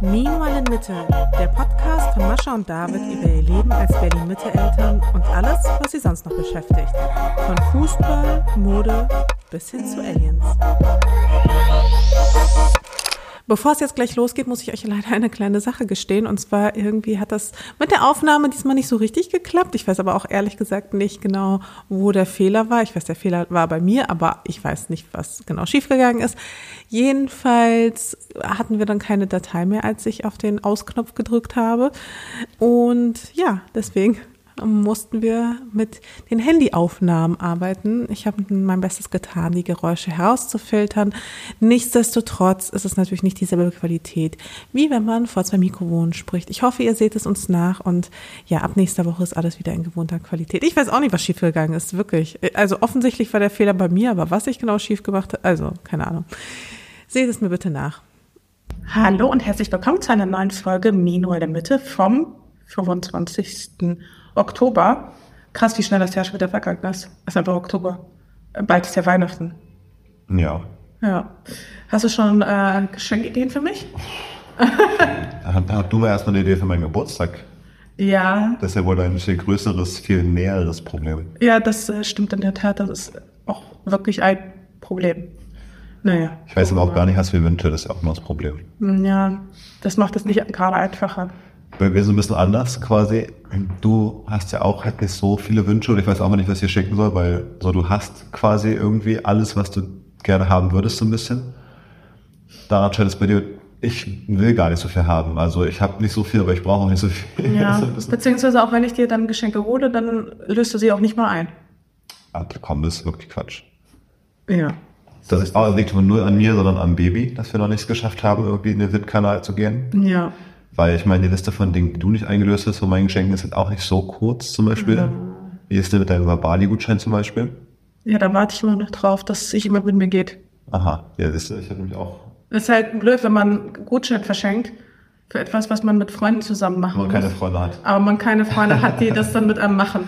Meanwhile in Mitte, der Podcast von Mascha und David über ihr Leben als Berlin-Mitte-Eltern und alles, was sie sonst noch beschäftigt. Von Fußball, Mode bis hin zu Aliens. Bevor es jetzt gleich losgeht, muss ich euch leider eine kleine Sache gestehen. Und zwar irgendwie hat das mit der Aufnahme diesmal nicht so richtig geklappt. Ich weiß aber auch ehrlich gesagt nicht genau, wo der Fehler war. Ich weiß, der Fehler war bei mir, aber ich weiß nicht, was genau schiefgegangen ist. Jedenfalls hatten wir dann keine Datei mehr, als ich auf den Ausknopf gedrückt habe. Und ja, deswegen mussten wir mit den Handyaufnahmen arbeiten. Ich habe mein Bestes getan, die Geräusche herauszufiltern. Nichtsdestotrotz ist es natürlich nicht dieselbe Qualität, wie wenn man vor zwei Mikrofonen spricht. Ich hoffe, ihr seht es uns nach und ja, ab nächster Woche ist alles wieder in gewohnter Qualität. Ich weiß auch nicht, was schiefgegangen ist, wirklich. Also offensichtlich war der Fehler bei mir, aber was ich genau schief gemacht habe, also keine Ahnung. Seht es mir bitte nach. Hallo und herzlich willkommen zu einer neuen Folge Mino in der Mitte vom 25. Oktober. Krass, wie schnell das Jahr schon wieder vergangen ist. Es ist einfach Oktober. Bald ist ja Weihnachten. Ja. Ja. Hast du schon äh, Geschenkideen für mich? Hast du mir erstmal eine Idee für meinen Geburtstag? Ja. Das ist ja wohl ein viel größeres, viel näheres Problem. Ja, das äh, stimmt in der Tat. Das ist auch wirklich ein Problem. Naja. Ich weiß aber auch gar nicht, was wir wünschen. Das ist ja auch immer das Problem. Ja, das macht es nicht gerade einfacher. Bei mir so ein bisschen anders quasi. Du hast ja auch halt nicht so viele Wünsche und ich weiß auch nicht, was ich dir schicken soll, weil so du hast quasi irgendwie alles, was du gerne haben würdest, so ein bisschen. Daran scheint es bei dir, ich will gar nicht so viel haben. Also ich habe nicht so viel, aber ich brauche auch nicht so viel. Ja, beziehungsweise auch wenn ich dir dann Geschenke hole, dann löst du sie auch nicht mal ein. Ah, komm, das ist wirklich Quatsch. Ja. Das ist auch liegt nur an mir, sondern am Baby, dass wir noch nichts geschafft haben, irgendwie in den WIT-Kanal zu gehen. Ja. Weil ich meine, die Liste von Dingen, die du nicht eingelöst hast von meinen Geschenken, ist halt auch nicht so kurz zum Beispiel. Ja. Wie ist denn mit deinem Bali-Gutschein zum Beispiel? Ja, da warte ich immer noch drauf, dass sich immer mit mir geht. Aha, ja, siehst du, ich habe nämlich auch. Es ist halt blöd, wenn man einen Gutschein verschenkt für etwas, was man mit Freunden zusammen machen man muss. keine Freunde hat. Aber man keine Freunde hat, die das dann mit einem machen.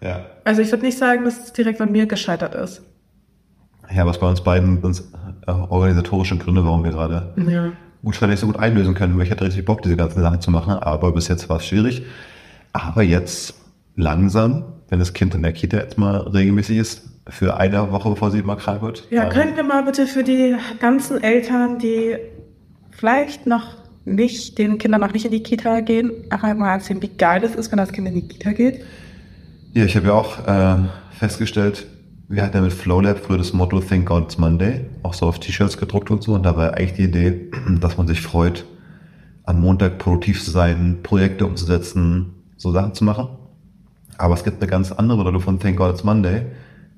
Ja. Also ich würde nicht sagen, dass es direkt an mir gescheitert ist. Ja, was bei uns beiden sind äh, organisatorische Gründe, warum wir gerade Ja. Gutscheine nicht so gut einlösen können, ich hatte richtig Bock, diese ganzen Sachen zu machen, aber bis jetzt war es schwierig. Aber jetzt langsam, wenn das Kind in der Kita jetzt mal regelmäßig ist, für eine Woche, bevor sie mal krank wird. Ja, können wir mal bitte für die ganzen Eltern, die vielleicht noch nicht, den Kindern noch nicht in die Kita gehen, einmal erzählen, wie geil es ist, wenn das Kind in die Kita geht. Ja, ich habe ja auch ähm, festgestellt, wir hatten ja mit FlowLab früher das Motto Think God It's Monday, auch so auf T-Shirts gedruckt und so. Und da war eigentlich die Idee, dass man sich freut, am Montag produktiv zu sein, Projekte umzusetzen, so Sachen zu machen. Aber es gibt eine ganz andere Bedeutung von Thank God It's Monday,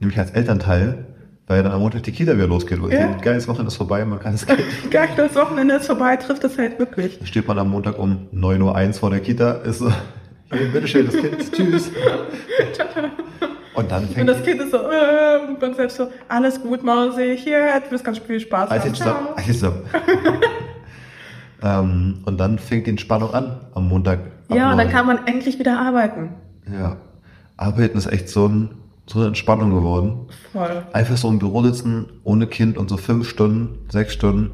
nämlich als Elternteil, weil dann am Montag die Kita wieder losgeht. Und Ja. geiles Wochenende ist vorbei, man kann es Geil, das Wochenende ist vorbei, trifft es halt wirklich. Dann steht man am Montag um 9.01 Uhr vor der Kita, ist so, hey, bitteschön, das Kind, tschüss. Und dann Und fängt das Kind ist so, äh, und man selbst so, alles gut, Mausi, hier, du wirst ganz viel Spaß haben. zusammen. Alles zusammen. ähm, und dann fängt die Entspannung an am Montag. Ja, und dann kann man endlich wieder arbeiten. Ja. Arbeiten ist echt so, ein, so eine Entspannung geworden. Voll. Einfach so im Büro sitzen, ohne Kind und so fünf Stunden, sechs Stunden,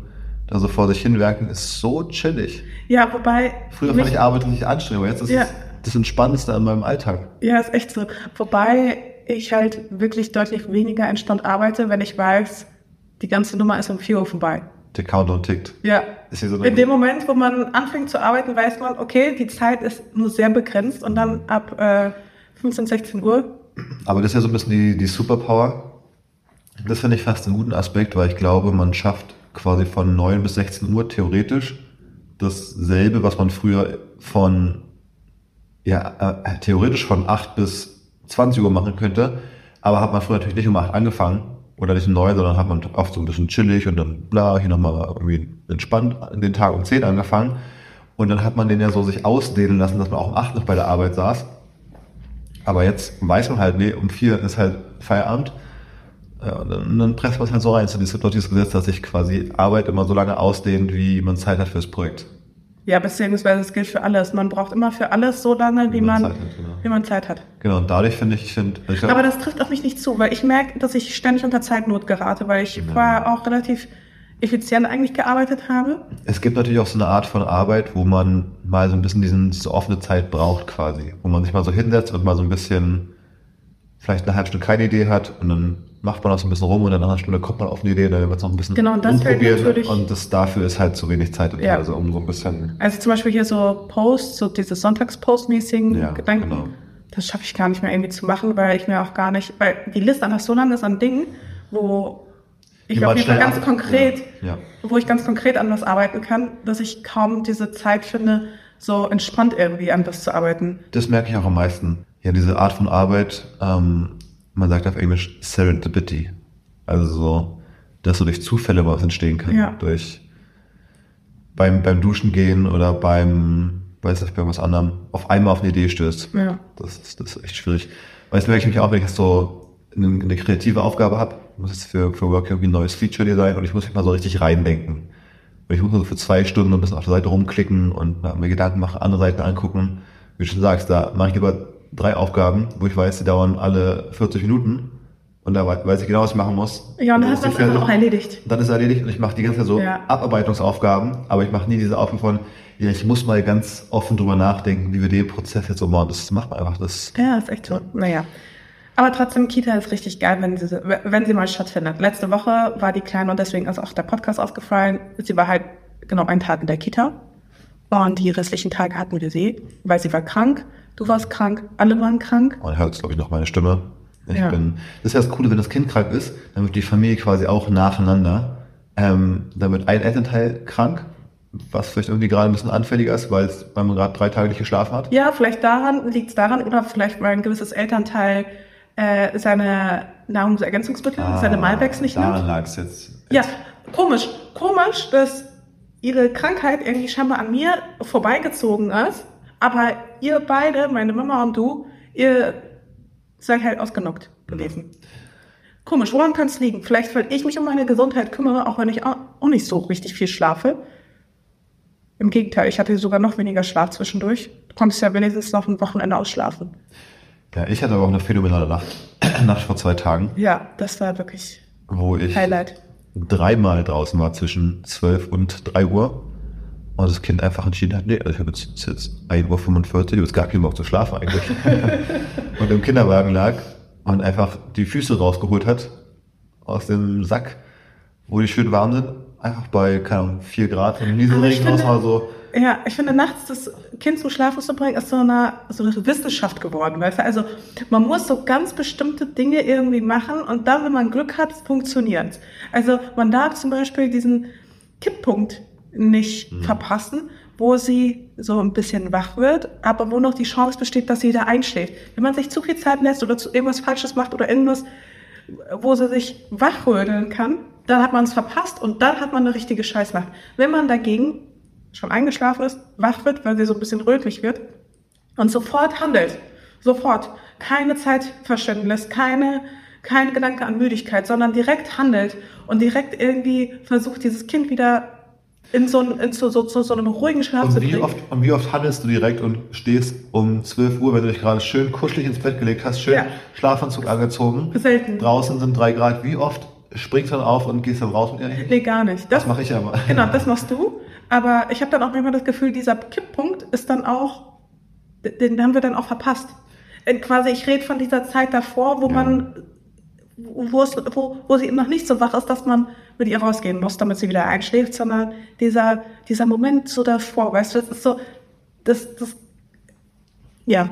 da so vor sich hinwerken, ist so chillig. Ja, wobei. Früher fand ich Arbeit richtig anstrengend, aber jetzt ist Ja. es das Entspannendste an meinem Alltag. Ja, ist echt so. Wobei ich halt wirklich deutlich weniger entspannt arbeite, wenn ich weiß, die ganze Nummer ist um 4 Uhr vorbei. Der Countdown tickt. Ja. So In dem Moment, wo man anfängt zu arbeiten, weiß man, okay, die Zeit ist nur sehr begrenzt und dann ab äh, 15, 16 Uhr. Aber das ist ja so ein bisschen die, die Superpower. Das finde ich fast einen guten Aspekt, weil ich glaube, man schafft quasi von 9 bis 16 Uhr theoretisch dasselbe, was man früher von, ja, äh, theoretisch von 8 bis 20 Uhr machen könnte. Aber hat man früher natürlich nicht um 8 angefangen oder nicht um 9, sondern hat man oft so ein bisschen chillig und dann bla, hier nochmal irgendwie entspannt an den Tag um 10 angefangen. Und dann hat man den ja so sich ausdehnen lassen, dass man auch um 8 noch bei der Arbeit saß. Aber jetzt weiß man halt, nee, um vier ist halt Feierabend. Und dann, presst man es halt so rein. Es gibt doch dieses Gesetz, dass sich quasi Arbeit immer so lange ausdehnt, wie man Zeit hat fürs Projekt. Ja, beziehungsweise es gilt für alles. Man braucht immer für alles so lange, wie, Wie man man, Zeit hat, genau. wie man Zeit hat. Genau, und dadurch finde ich, ich finde, ich glaub, Aber das trifft auf mich nicht zu, weil ich merke, dass ich ständig unter Zeitnot gerate, weil ich vorher auch relativ effizient eigentlich gearbeitet habe. Es gibt natürlich auch so eine Art von Arbeit, wo man mal so ein bisschen diesen, diese offene Zeit braucht quasi. Wo man sich mal so hinsetzt und mal so ein bisschen vielleicht eine halbe Stunde keine Idee hat und dann macht man auch so ein bisschen rum und dann nach einer Stunde kommt man auf eine Idee, dann wird es noch ein bisschen Genau, und das umprobiert natürlich- und das dafür ist halt zu wenig Zeit Ja. also um so ein bisschen Also zum Beispiel hier so Posts, so diese Sonntagspost-mäßigen Ja, Gedanken. genau. Das schaffe ich gar nicht mehr irgendwie zu machen, weil ich mir auch gar nicht, weil die Liste einfach so lang ist an Dingen, wo ich auf jeden Fall ganz ab- konkret, ja. wo ich ganz konkret an was arbeiten kann, dass ich kaum diese Zeit finde, so entspannt irgendwie an was zu arbeiten. Das merke ich auch am meisten. Ja, diese Art von Arbeit, ähm, man sagt auf Englisch Serendipity. Also so, dass so durch Zufälle was entstehen kann. Ja. Durch beim, beim Duschen gehen oder beim, weiß nicht, bei irgendwas anderem, auf einmal auf eine Idee stößt. Ja. Das ist, das ist echt schwierig. Weil das merke ich mich auch, wenn ich jetzt so eine, eine kreative Aufgabe habe, ich muss jetzt für, für Work irgendwie ein neues Feature design und ich muss mich mal so richtig reindenken. Und ich muss so für zwei Stunden ein bisschen auf der Seite rumklicken und mir Gedanken machen, andere Seiten angucken. Wie du schon sagst, da mache ich lieber drei Aufgaben, wo ich weiß, die dauern alle 40 Minuten. Und da wei- weiß ich genau, was ich machen muss. Ja, und dann hast du das einfach auch erledigt. dann ist erledigt und ich mache die ganze Zeit so Ja. Abarbeitungsaufgaben, aber ich mache nie diese Aufgaben von, ja, ich muss mal ganz offen drüber nachdenken, wie wir den Prozess jetzt so machen. Das macht man einfach. Das, Ja, ist echt so. Naja. Aber trotzdem, Kita ist richtig geil, wenn sie, wenn sie mal stattfindet. Letzte Woche war die Kleine und deswegen ist auch der Podcast ausgefallen. Sie war halt genau einen Tag in der Kita. Und die restlichen Tage hatten wir sie, weil sie war krank. Du warst krank, alle waren krank. man hört, glaube ich, noch meine Stimme. Ich Ja. bin, das ist ja das Coole, wenn das Kind krank ist, dann wird die Familie quasi auch nacheinander. Ähm, dann wird ein Elternteil krank, was vielleicht irgendwie gerade ein bisschen anfälliger ist, weil, es, man gerade drei Tage nicht geschlafen hat. Ja, vielleicht daran liegt es daran, oder vielleicht weil ein gewisses Elternteil äh, seine Nahrungsergänzungsmittel, seine Malbecs nicht nimmt. Daran lag es jetzt. Ja, komisch. Komisch, dass ihre Krankheit irgendwie scheinbar an mir vorbeigezogen ist. Aber ihr beide, meine Mama und du, ihr seid halt ausgenockt gewesen. Komisch, woran kann es liegen? Vielleicht, weil ich mich um meine Gesundheit kümmere, auch wenn ich auch auch nicht so richtig viel schlafe. Im Gegenteil, ich hatte sogar noch weniger Schlaf zwischendurch. Du konntest ja wenigstens noch ein Wochenende ausschlafen. Ja, ich hatte aber auch eine phänomenale Nacht, Nacht vor zwei Tagen, Ja, das war wirklich wo ich Highlight. dreimal draußen war zwischen 12 und 3 Uhr und das Kind einfach entschieden hat, nee, also ich habe jetzt, ist jetzt 1 Uhr 45, jetzt gar keinen Bock zu schlafen eigentlich. und im Kinderwagen lag und einfach die Füße rausgeholt hat aus dem Sack, wo die schön warm sind, einfach bei, keine Ahnung, 4 Grad ich Nieselregen raus, war so, Ja, ich finde, nachts das Kind zum Schlafen zu bringen, ist so eine, so eine Wissenschaft geworden, weißt du? Also, man muss so ganz bestimmte Dinge irgendwie machen und dann, wenn man Glück hat, funktioniert. Also, man darf zum Beispiel diesen Kipppunkt nicht verpassen, wo sie so ein bisschen wach wird, aber wo noch die Chance besteht, dass sie wieder einschläft. Wenn man sich zu viel Zeit lässt oder irgendwas Falsches macht oder irgendwas, wo sie sich wachrödeln kann, dann hat man es verpasst und dann hat man eine richtige Scheißnacht. Wenn man dagegen schon eingeschlafen ist, wach wird, weil sie so ein bisschen rötlich wird und sofort handelt, sofort, keine Zeit verschwenden lässt, keine, keine Gedanke an Müdigkeit, sondern direkt handelt und direkt irgendwie versucht, dieses Kind wieder in so, ein- in so, so, so, so einen ruhigen Schlaf zu Und wie bringen. oft, und wie oft handelst du direkt und stehst um 12 Uhr, wenn du dich gerade schön kuschelig ins Bett gelegt hast, schön Ja. Schlafanzug angezogen. Selten. Draußen sind drei Grad. Wie oft springst du dann auf und gehst dann raus mit ihr? Nee, gar nicht. Das mache ich aber. Genau, das machst du. Aber ich habe dann auch manchmal das Gefühl, dieser Kipppunkt ist dann auch, den haben wir dann auch verpasst. Äh, Quasi, ich rede von dieser Zeit davor, wo Ja. man, wo, es, wo, wo sie noch nicht so wach ist, dass man mit ihr rausgehen muss, damit sie wieder einschläft, sondern dieser, dieser Moment so davor, weißt du, das ist so, das, das, ja,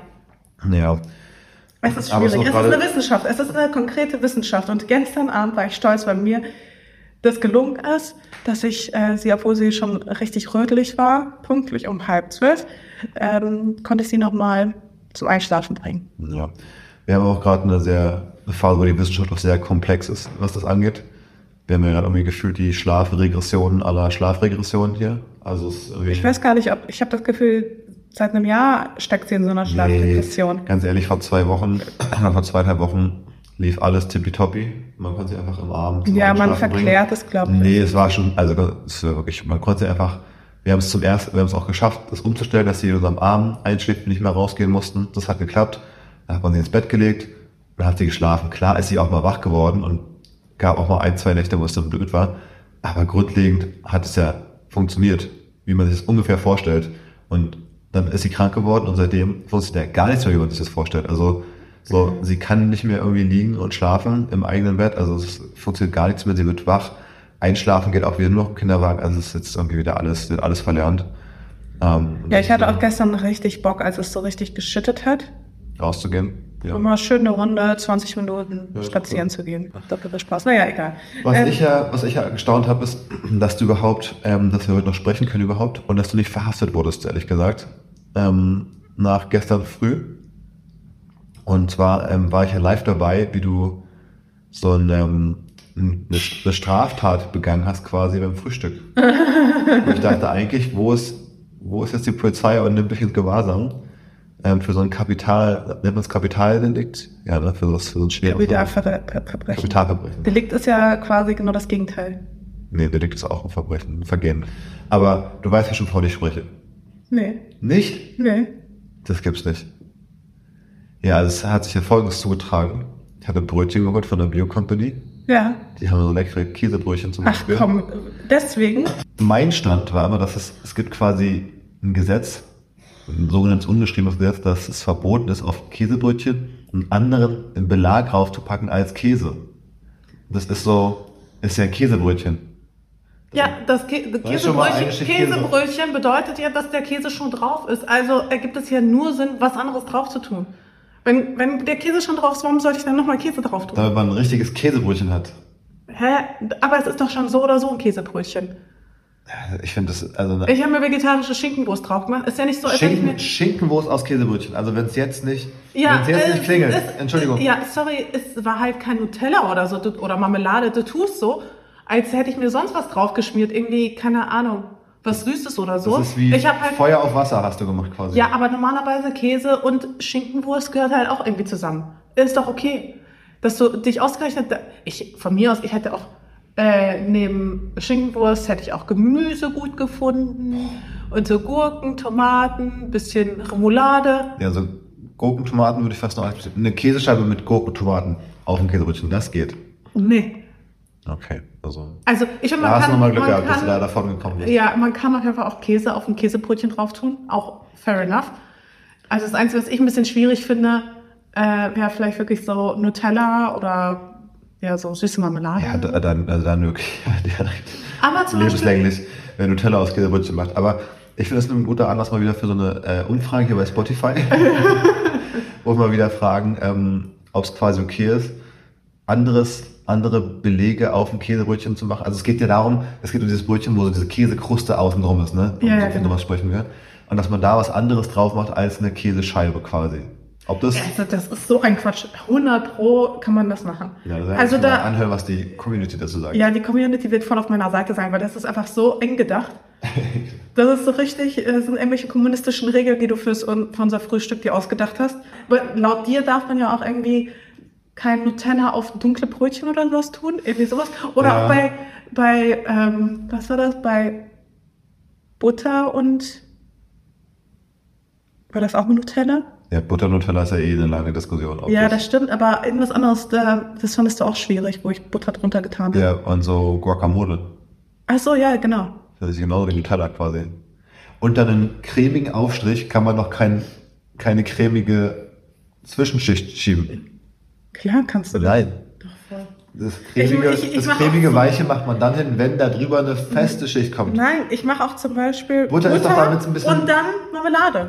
Ja. es ist es schwierig. auch Es ist eine Wissenschaft. Es ist eine konkrete Wissenschaft. Und gestern Abend war ich stolz, weil mir das gelungen ist, dass ich äh, sie, obwohl sie schon richtig rötlich war, pünktlich um halb zwölf, ähm, konnte ich sie nochmal zum Einschlafen bringen. ja. Wir haben auch gerade eine sehr eine Phase, wo die Wissenschaft auch sehr komplex ist, was das angeht. Wir haben ja gerade irgendwie gefühlt die Schlafregressionen aller Schlafregressionen hier. Also es ist Ich weiß gar nicht, ob ich habe das Gefühl, seit einem Jahr steckt sie in so einer Schlafdepression. Nee, ganz ehrlich, vor zwei Wochen, vor zweieinhalb Wochen lief alles tippitoppi. Man konnte sie einfach im Abend Ja, man verklärt bringen. es, glaub ich. Nee, es war schon, also es war wirklich, man konnte sie einfach, wir haben es zum ersten, wir haben es auch geschafft, das umzustellen, dass sie in unserem Arm einschläft und nicht mehr rausgehen mussten. Das hat geklappt. Hat man sie ins Bett gelegt, dann hat sie geschlafen. Klar ist sie auch mal wach geworden und gab auch mal ein, zwei Nächte, wo es dann blöd war. Aber grundlegend hat es ja funktioniert, wie man sich das ungefähr vorstellt. Und dann ist sie krank geworden und seitdem funktioniert ja gar nichts mehr, wie man sich das vorstellt. Also so, sie kann nicht mehr irgendwie liegen und schlafen im eigenen Bett. Also es funktioniert gar nichts mehr. Sie wird wach. Einschlafen geht auch wieder nur noch im Kinderwagen. Also es ist jetzt irgendwie wieder alles, wird alles verlernt. Ähm, ja, ich hatte auch gestern richtig Bock, als es so richtig geschüttet hat. Rauszugehen. Ja. Mal schön eine Runde, 20 Minuten ja, spazieren cool. zu gehen. Macht doppelt Spaß. Naja, egal. Was ähm, ich ja, was ich ja gestaunt habe, ist, dass du überhaupt, ähm, dass wir heute noch sprechen können überhaupt und dass du nicht verhaftet wurdest, ehrlich gesagt. Ähm, nach gestern früh. Und zwar ähm, war ich ja live dabei, wie du so ein, ähm, eine Straftat begangen hast, quasi beim Frühstück. und ich dachte eigentlich, wo ist, wo ist jetzt die Polizei und nimmt dich ins Gewahrsam? Ähm, für so ein Kapital, nennt man es Kapitaldelikt? Ja, ne, für, so, für so ein schweres Kapitalverbrechen. Kapitalverbrechen. Delikt ist ja quasi genau das Gegenteil. Nee, Delikt ist auch ein Verbrechen, ein Vergehen. Aber du weißt ja schon, wovon ich spreche. Nee. Nicht? Nee. Das gibt's nicht. Ja, es hat sich ja Folgendes zugetragen. Ich hatte Brötchen geholt von der Bio-Company. Ja. Die haben so leckere Käsebrötchen zum Ach, Beispiel. Ach komm, deswegen? Mein Stand war immer, dass es, es gibt quasi ein Gesetz, ein sogenanntes ungeschriebenes Gesetz, dass es verboten ist, auf Käsebrötchen einen anderen Belag raufzupacken als Käse. Das ist so, ist ja ein Käsebrötchen. Ja, das Kä Käsebrötchen, Käsebrötchen bedeutet ja, dass der Käse schon drauf ist. Also ergibt es ja nur Sinn, was anderes drauf zu tun. Wenn, wenn der Käse schon drauf ist, warum sollte ich dann nochmal Käse drauf tun? Damit man ein richtiges Käsebrötchen hat. Hä? Aber es ist doch schon so oder so ein Käsebrötchen. Ich finde das, also. Ich habe mir vegetarische Schinkenwurst drauf gemacht. Ist ja nicht so, als Schinken, ich mir Schinkenwurst aus Käsebrötchen. Also wenn es jetzt nicht, ja, wenn es jetzt äh, nicht klingelt. Es, Entschuldigung. Ja, sorry, es war halt kein Nutella oder so oder Marmelade. Du tust so, als hätte ich mir sonst was draufgeschmiert. Irgendwie, keine Ahnung, was Süßes oder so. Das ist wie ich halt, Feuer auf Wasser hast du gemacht quasi. Ja, aber normalerweise Käse und Schinkenwurst gehört halt auch irgendwie zusammen. Ist doch okay, dass du dich ausgerechnet. Ich von mir aus, ich hätte auch äh, neben Schinkenwurst hätte ich auch Gemüse gut gefunden und so Gurken, Tomaten, bisschen Remoulade. Ja, so Gurken, Tomaten würde ich fast noch eine Käsescheibe mit Gurken, Tomaten auf dem Käsebrötchen, das geht. Nee. Okay, also. Also ich finde, man da kann, hast du nochmal Glück gehabt, dass du da davon gekommen bist. Ja, man kann auf jeden Fall auch Käse auf ein Käsebrötchen drauf tun, auch fair enough. Also das Einzige, was ich ein bisschen schwierig finde, äh, wäre vielleicht wirklich so Nutella oder ja, so süße Marmelade. Ja, dann, also dann wirklich Aber zum lebenslänglich, Beispiel, wenn Nutella aus Käsebrötchen macht. Aber ich finde das ein guter Anlass mal wieder für so eine äh, Umfrage hier bei Spotify, wo wir mal wieder fragen, ähm, ob es quasi okay ist, anderes, andere Belege auf dem Käsebrötchen zu machen. Also es geht ja darum, es geht um dieses Brötchen, wo so diese Käsekruste außen drum ist, ne? Um ja, so ja, genau. sprechen wir. Und dass man da was anderes drauf macht als eine Käsescheibe quasi. Ob das? Also das ist so ein Quatsch. 100 pro kann man das machen. Ja, das also da anhören, was die Community dazu sagt. Ja, die Community wird voll auf meiner Seite sein, weil das ist einfach so eng gedacht. das ist so richtig, das äh, sind irgendwelche kommunistischen Regeln, die du fürs, für unser Frühstück dir ausgedacht hast. Aber laut dir darf man ja auch irgendwie kein Nutella auf dunkle Brötchen oder sowas tun, irgendwie sowas. Oder ja. auch bei, bei ähm, was war das, bei Butter und war das auch mit Nutella? Ja, Butter-Nutella ist ja eh eine lange Diskussion. Ja, das stimmt, aber irgendwas anderes, das fandest du auch schwierig, wo ich Butter drunter getan habe. Ja, und so Guacamole. Ach so, ja, genau. Das ist genau wie Nutella quasi. Und dann einen cremigen Aufstrich kann man noch kein, keine cremige Zwischenschicht schieben. Klar kannst du das. Nein. Das cremige, ich, ich, ich das cremige Weiche macht man dann hin, wenn da drüber eine feste Schicht kommt. Nein, ich mache auch zum Beispiel Butter, Butter ist doch damit ein bisschen und dann Marmelade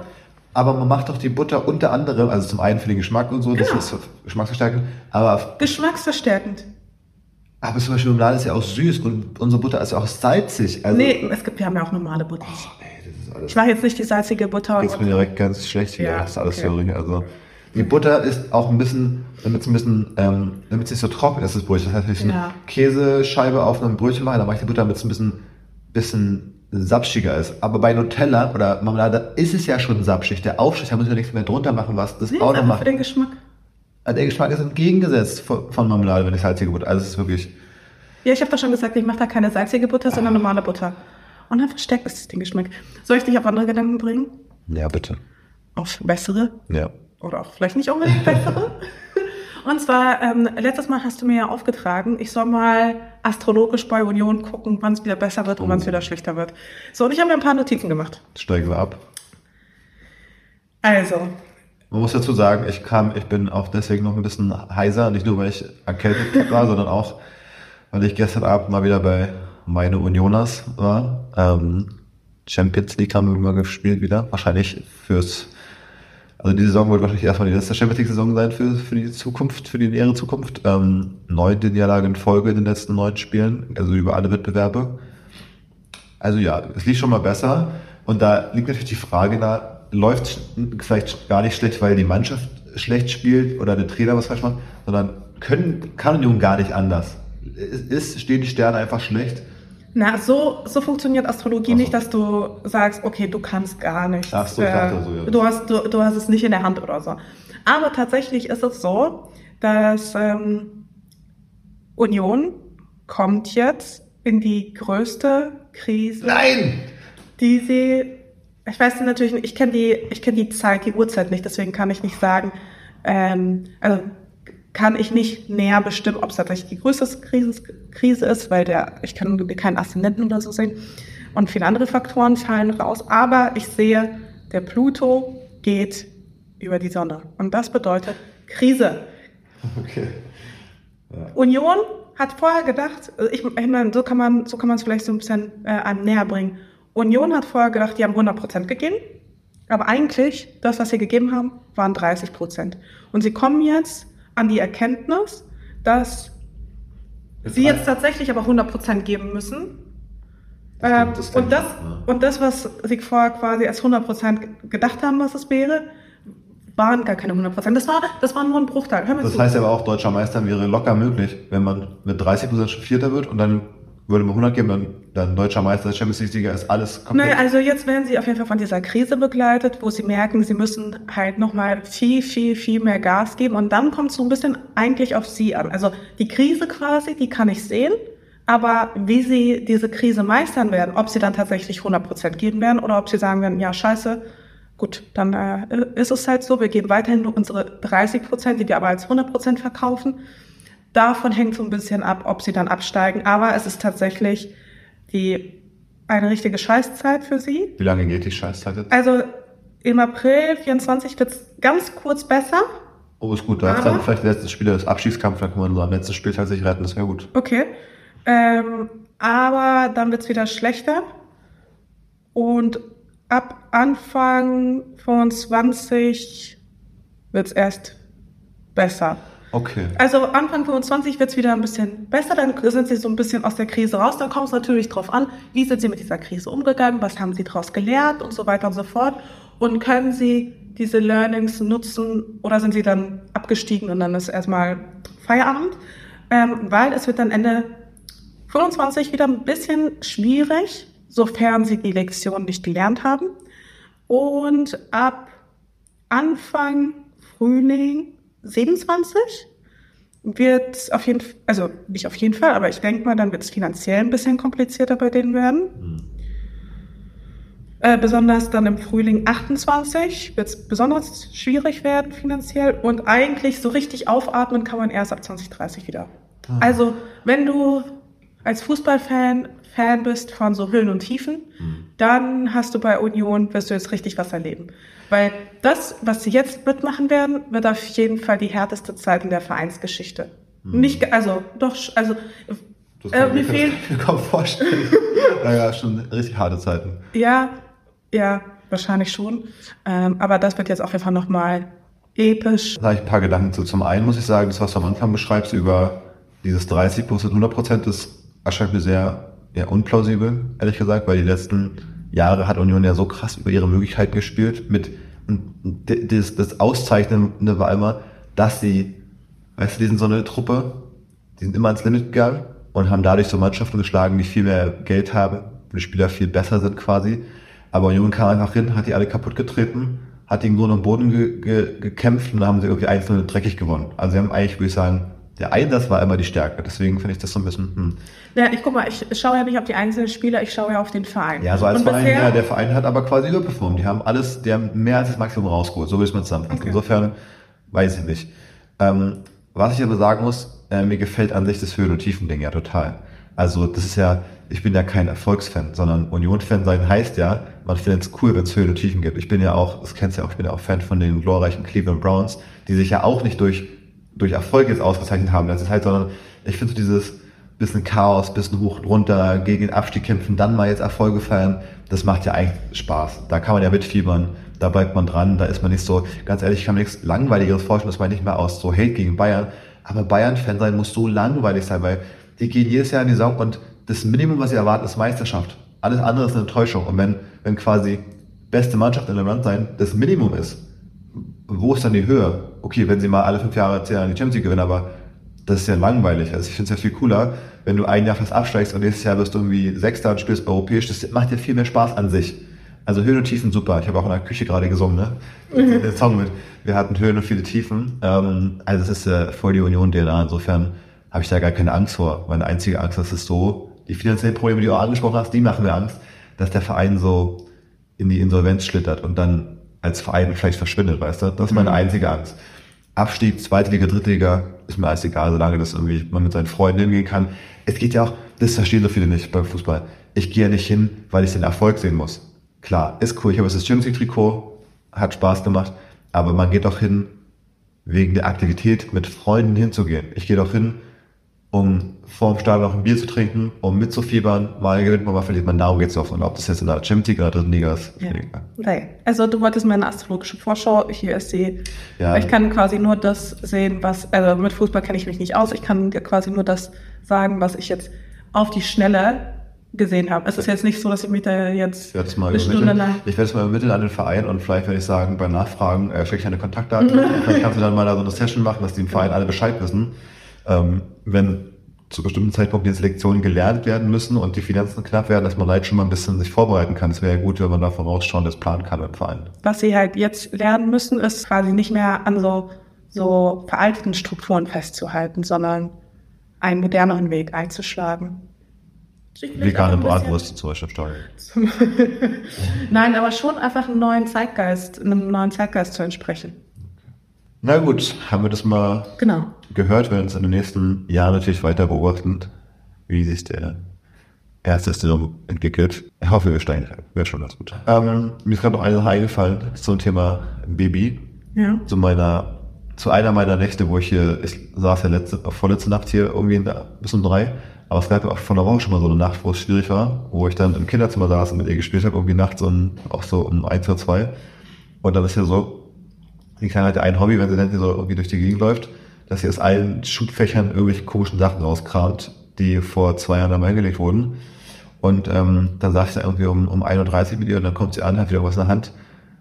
aber man macht doch die Butter unter anderem, also zum einen für den Geschmack und so, genau. das ist geschmacksverstärkend, aber... Geschmacksverstärkend. Aber zum Beispiel Marmelade ist ja auch süß und unsere Butter ist ja auch salzig. Also nee, es gibt, wir haben ja auch normale Butter. Oh, nee, das ist alles ich war jetzt nicht die salzige Butter. Jetzt bin ich direkt ganz schlecht hier, ja, das ist alles okay. so, also... Die Butter ist auch ein bisschen, damit es ein bisschen, ähm, damit es nicht so trocken ist, das Brötchen. Das heißt, wenn ich ja. eine Käsescheibe auf einem Brötchen mache, dann mache ich die Butter, damit es ein bisschen, bisschen sapschiger ist. Aber bei Nutella oder Marmelade ist es ja schon sapschig. Der Aufstrich, da müssen wir nichts mehr drunter machen, was das nee, auch noch macht. für den Geschmack. Also der Geschmack ist entgegengesetzt von Marmelade, wenn ich salzige Butter. Also es ist wirklich. Ja, ich habe doch schon gesagt, ich mache da keine salzige Butter, sondern normale Butter. Und dann verstärkt es den Geschmack. Soll ich dich auf andere Gedanken bringen? Ja, bitte. Auf bessere? Ja. Oder auch vielleicht nicht unbedingt bessere? Und zwar, ähm, letztes Mal hast du mir ja aufgetragen, ich soll mal astrologisch bei Union gucken, wann es wieder besser wird und wann es wieder schlechter wird. So, und ich habe mir ein paar Notizen gemacht. Steigen wir ab. Also, Man muss dazu sagen, ich kam, ich bin auch deswegen noch ein bisschen heiser, nicht nur weil ich erkältet war, sondern auch, weil ich gestern Abend mal wieder bei meine Unioners war. Ähm, Champions League haben wir mal gespielt wieder. Wahrscheinlich fürs, also die Saison wird wahrscheinlich erstmal die letzte Champions League Saison sein für, für die Zukunft, für die nähere Zukunft. Ähm, neunte Niederlage in Folge in den letzten neun Spielen, also über alle Wettbewerbe. Also ja, es lief schon mal besser. Und da liegt natürlich die Frage nahe, läuft vielleicht gar nicht schlecht, weil die Mannschaft schlecht spielt oder der Trainer was falsch macht, sondern können, kann Union gar nicht anders. Ist, ist, stehen die Sterne einfach schlecht? Na, so, so funktioniert Astrologie so. nicht, dass du sagst, okay, du kannst gar nichts. Ach so, ich dachte so, ja. du, hast, du, du hast es nicht in der Hand oder so. Aber tatsächlich ist es so, dass ähm, Union kommt jetzt in die größte Krise. Nein! die sie, ich weiß natürlich nicht, ich kenne die, ich kenne die Zeit, die Uhrzeit nicht, deswegen kann ich nicht sagen, ähm, also kann ich nicht näher bestimmen, ob es tatsächlich die größte Krise, ist, weil der, ich kann keinen Aszendenten oder so sehen und viele andere Faktoren fallen raus, aber ich sehe, der Pluto geht über die Sonne und das bedeutet Krise. Okay. Union hat vorher gedacht, ich, ich meine, so kann man, so kann man es vielleicht so ein bisschen äh, einem näher bringen. Union hat vorher gedacht, die haben 100 Prozent gegeben, aber eigentlich das, was sie gegeben haben, waren 30 Prozent. Und sie kommen jetzt an die Erkenntnis, dass sie jetzt tatsächlich aber 100 Prozent geben müssen. Das Ähm, das und, das, ja. und das, was sie vorher quasi als 100 Prozent gedacht haben, was es wäre, waren gar keine 100 Prozent. Das war, das war nur ein Bruchteil. Das zu. heißt aber auch, deutscher Meister wäre locker möglich, wenn man mit 30% schon Vierter wird und dann würde man 100 geben, dann, dann deutscher Meister, Champions League-Sieger ist alles komplett. Naja, also jetzt werden sie auf jeden Fall von dieser Krise begleitet, wo sie merken, sie müssen halt nochmal viel, viel, viel mehr Gas geben. Und dann kommt es so ein bisschen eigentlich auf sie an. Also die Krise quasi, die kann ich sehen. Aber wie sie diese Krise meistern werden, ob sie dann tatsächlich 100% geben werden oder ob sie sagen werden, ja, scheiße, gut, dann äh, ist es halt so, wir geben weiterhin nur unsere 30%, die wir aber als 100% verkaufen. Davon hängt so ein bisschen ab, ob sie dann absteigen. Aber es ist tatsächlich die, eine richtige Scheißzeit für sie. Wie lange geht die Scheißzeit jetzt? Also im April 24 wird es ganz kurz besser. Oh, ist gut, da ist dann vielleicht der letzte Spiel, das Abschiedskampf, dann kann man so am letzten Spiel tatsächlich retten, das wäre gut. Okay. Ähm, aber dann wird es wieder schlechter. Und ab Anfang 25 wird es erst besser. Okay. Also Anfang 25 wird es wieder ein bisschen besser, dann sind sie so ein bisschen aus der Krise raus. Dann kommt es natürlich drauf an, wie sind sie mit dieser Krise umgegangen, was haben sie daraus gelernt und so weiter und so fort. Und können sie diese Learnings nutzen oder sind sie dann abgestiegen und dann ist erstmal Feierabend? Ähm, weil es wird dann Ende 25 wieder ein bisschen schwierig, sofern sie die Lektion nicht gelernt haben. Und ab Anfang Frühling 27 wird auf jeden Fall, also nicht auf jeden Fall, aber ich denke mal, dann wird es finanziell ein bisschen komplizierter bei denen werden. Äh, besonders dann im Frühling 28 wird es besonders schwierig werden finanziell und eigentlich so richtig aufatmen kann man erst ab 2030 wieder. Also wenn du als Fußballfan Fan bist von so Höhen und Tiefen, dann hast du bei Union, wirst du jetzt richtig was erleben. Weil das, was sie jetzt mitmachen werden, wird auf jeden Fall die härteste Zeit in der Vereinsgeschichte. Nicht, ge- also doch, also Das äh, kann ich mir mir kaum vorstellen. naja, schon richtig harte Zeiten. ja, ja, wahrscheinlich schon. Ähm, aber das wird jetzt auf jeden Fall nochmal episch. Da habe ich ein paar Gedanken zu. Zum einen muss ich sagen, das, was du am Anfang beschreibst über dieses 30 plus 100 Prozent, das erscheint mir sehr ja, unplausibel, ehrlich gesagt, weil die letzten Jahre hat Union ja so krass über ihre Möglichkeiten gespielt. Mit, und das, das Auszeichnende war immer, dass sie, weißt du, die sind so eine Truppe, die sind immer ans Limit gegangen und haben dadurch so Mannschaften geschlagen, die viel mehr Geld haben, die Spieler viel besser sind quasi. Aber Union kam einfach hin, hat die alle kaputt getreten, hat die im Grunde am Boden ge ge gekämpft und haben sie irgendwie einzelne dreckig gewonnen. Also sie haben eigentlich, würde ich sagen, der Einsatz war immer die Stärke. Deswegen finde ich das so ein bisschen, hm. Ja, ich guck mal, ich schaue ja nicht auf die einzelnen Spieler, ich schaue ja auf den Verein. Ja, so als Und Verein, bisher- ja, der Verein hat aber quasi überperformt. Die haben alles, die haben mehr als das Maximum rausgeholt. So will ich es mal zusammenfassen. Okay. Insofern weiß ich nicht. Ähm, Was ich aber sagen muss, äh, mir gefällt an sich das Höhen- und Tiefen-Ding ja total. Also das ist ja, ich bin ja kein Erfolgsfan, sondern Union-Fan sein heißt ja, man findet es cool, wenn es Höhen und Tiefen gibt. Ich bin ja auch, das kennst du ja auch, ich bin ja auch Fan von den glorreichen Cleveland Browns, die sich ja auch nicht durch, durch Erfolg jetzt ausgezeichnet haben, das ist halt, sondern ich finde so dieses bisschen Chaos, bisschen hoch und runter, gegen den Abstieg kämpfen, dann mal jetzt Erfolge feiern, das macht ja eigentlich Spaß. Da kann man ja mitfiebern, da bleibt man dran, da ist man nicht so, ganz ehrlich, ich kann mir nichts Langweiligeres vorstellen, dass man nicht mehr aus so Hate gegen Bayern, aber Bayern-Fan sein muss so langweilig sein, weil die gehen jedes Jahr in die Saison und das Minimum, was sie erwarten, ist Meisterschaft. Alles andere ist eine Enttäuschung. Und wenn, wenn quasi beste Mannschaft in der Land sein das Minimum ist, wo ist dann die Höhe? Okay, wenn sie mal alle fünf Jahre, zehn Jahre die Champions League gewinnen, aber das ist ja langweilig. Also ich finde es ja viel cooler, wenn du ein Jahr fast absteigst und nächstes Jahr wirst du irgendwie Sechster und spielst europäisch. Das macht ja viel mehr Spaß an sich. Also Höhen und Tiefen super. Ich habe auch in der Küche gerade gesungen, ne? Mhm. Den Song mit. Wir hatten Höhen und viele Tiefen. Ähm, also es ist äh, voll die Union-DNA. Insofern habe ich da gar keine Angst vor. Meine einzige Angst das ist so, die finanziellen Probleme, die du auch angesprochen hast, die machen mir Angst, dass der Verein so in die Insolvenz schlittert und dann als Verein vielleicht verschwindet, weißt du? Das ist meine mhm. einzige Angst. Abstieg, zweite Liga, dritte Liga, ist mir alles egal, solange das irgendwie man mit seinen Freunden hingehen kann. Es geht ja auch, das verstehen so viele nicht beim Fußball. Ich gehe ja nicht hin, weil ich den Erfolg sehen muss. Klar, ist cool, ich habe das Champions League Trikot, hat Spaß gemacht, aber man geht doch hin, wegen der Aktivität mit Freunden hinzugehen. Ich gehe doch hin, um vor dem Stadion noch ein Bier zu trinken, um mitzufiebern, mal gewinnt man, mal verliert man, darum geht's doch. Und ob das jetzt in der Champions League oder dritten Liga ist. Ja. Okay. Also du wolltest meine astrologische Vorschau, hier ist sie. Ja. Ich kann quasi nur das sehen, was, also mit Fußball kenne ich mich nicht aus, ich kann dir quasi nur das sagen, was ich jetzt auf die Schnelle gesehen habe. Es ist jetzt nicht so, dass ich mich da jetzt eine Stunde lang... Ich werde es mal übermitteln an den Verein und vielleicht werde ich sagen, bei Nachfragen äh, schicke ich eine Kontaktdaten. vielleicht kannst du dann mal da so eine Session machen, dass die im Verein alle Bescheid wissen ähm, wenn zu bestimmten Zeitpunkten jetzt Lektionen gelernt werden müssen und die Finanzen knapp werden, dass man halt schon mal ein bisschen sich vorbereiten kann. Es wäre ja gut, wenn man da vorausschauend das planen kann im Verein. Was sie halt jetzt lernen müssen, ist quasi nicht mehr an so, so veralteten Strukturen festzuhalten, sondern einen moderneren Weg einzuschlagen. Vegane Bratwurst zum Beispiel. Nein, aber schon einfach einen neuen Zeitgeist, einem neuen Zeitgeist zu entsprechen. Na gut, haben wir das mal genau. gehört. Werden uns in den nächsten Jahren natürlich weiter beobachten, wie sich der erste Szenario entwickelt. Ich hoffe, wir steigen. Wäre schon ganz gut. Ähm, mir ist gerade noch eine Sache eingefallen zum Thema Baby. Ja. Zu meiner, zu einer meiner Nächte, wo ich hier, ich saß ja letzte, vorletzte Nacht hier irgendwie bis um drei. Aber es gab auch von der Woche schon mal so eine Nacht, wo es schwierig war, wo ich dann im Kinderzimmer saß und mit ihr gespielt habe, irgendwie nachts und auch so um eins oder zwei. Und dann ist ja so, die Kleine hat ja ein Hobby, wenn sie dann so irgendwie durch die Gegend läuft, dass sie aus allen Schubfächern irgendwelche komischen Sachen rauskramt, die vor zwei Jahren einmal hingelegt wurden. Und ähm, dann saß ich da irgendwie um, um 1.30 Uhr mit ihr und dann kommt sie an, hat wieder was in der Hand.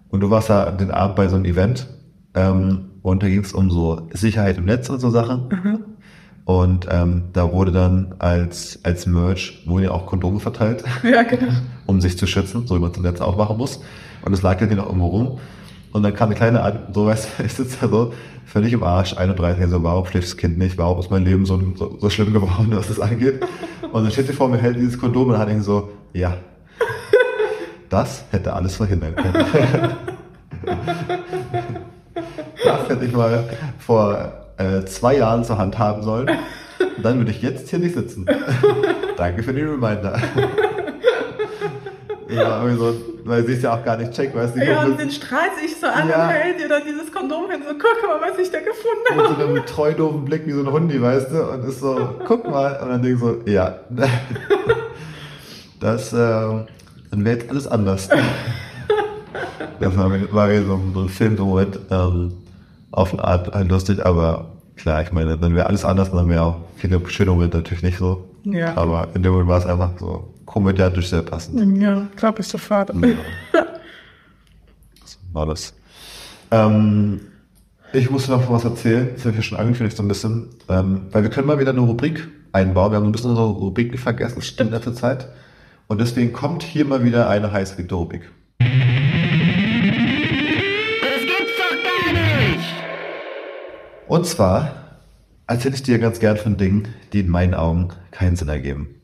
Und du warst da den Abend bei so einem Event ähm, und da ging es um so Sicherheit im Netz und so Sachen. Mhm. Und ähm, da wurde dann als, als Merch, wurden ja auch Kondome verteilt. Ja, genau. um sich zu schützen, so wie man es im Netz auch machen muss. Und es lag ja noch irgendwo rum. Und dann kam eine kleine an, so weißt du, ich sitze da so völlig im Arsch, 31, so, warum schläft das Kind nicht, warum ist mein Leben so, so, so schlimm geworden, was das angeht. Und dann steht sie vor mir, hält dieses Kondom und hat ihn so, ja, das hätte alles verhindern können. das hätte ich mal vor äh, zwei Jahren zur Hand haben sollen. Dann würde ich jetzt hier nicht sitzen. Danke für den Reminder. Ja, irgendwie so weil sie es ja auch gar nicht checkt, weißt du. Ja, und den strahlt sich so an ja. und hält dir dann dieses Kondom hin, so, guck mal, was ich da gefunden habe. Und so einem treu doofen Blick wie so ein Hundi, weißt du, und ist so, guck mal, und dann denke ich so, ja, das, äh, dann wäre jetzt alles anders. das war, war so, so ein Filmmoment, ähm, auf eine Art halt lustig, aber klar, ich meine, dann wäre alles anders, dann wäre auch viele schöne Momente natürlich nicht so. Ja. Aber in dem Moment war es einfach so, komödiantisch sehr passend. Ja, glaube ich sofort. Ja. so war das. Ähm, ich musste noch was erzählen, das habe ich ja schon angekündigt so ein bisschen, ähm, weil wir können mal wieder eine Rubrik einbauen. Wir haben ein bisschen unsere Rubriken vergessen Stimmt. in letzter Zeit. Und deswegen kommt hier mal wieder eine heißgeliebte Rubrik. Das gibt's doch gar nicht! Und zwar erzähle ich dir ganz gern von Dingen, die in meinen Augen keinen Sinn ergeben.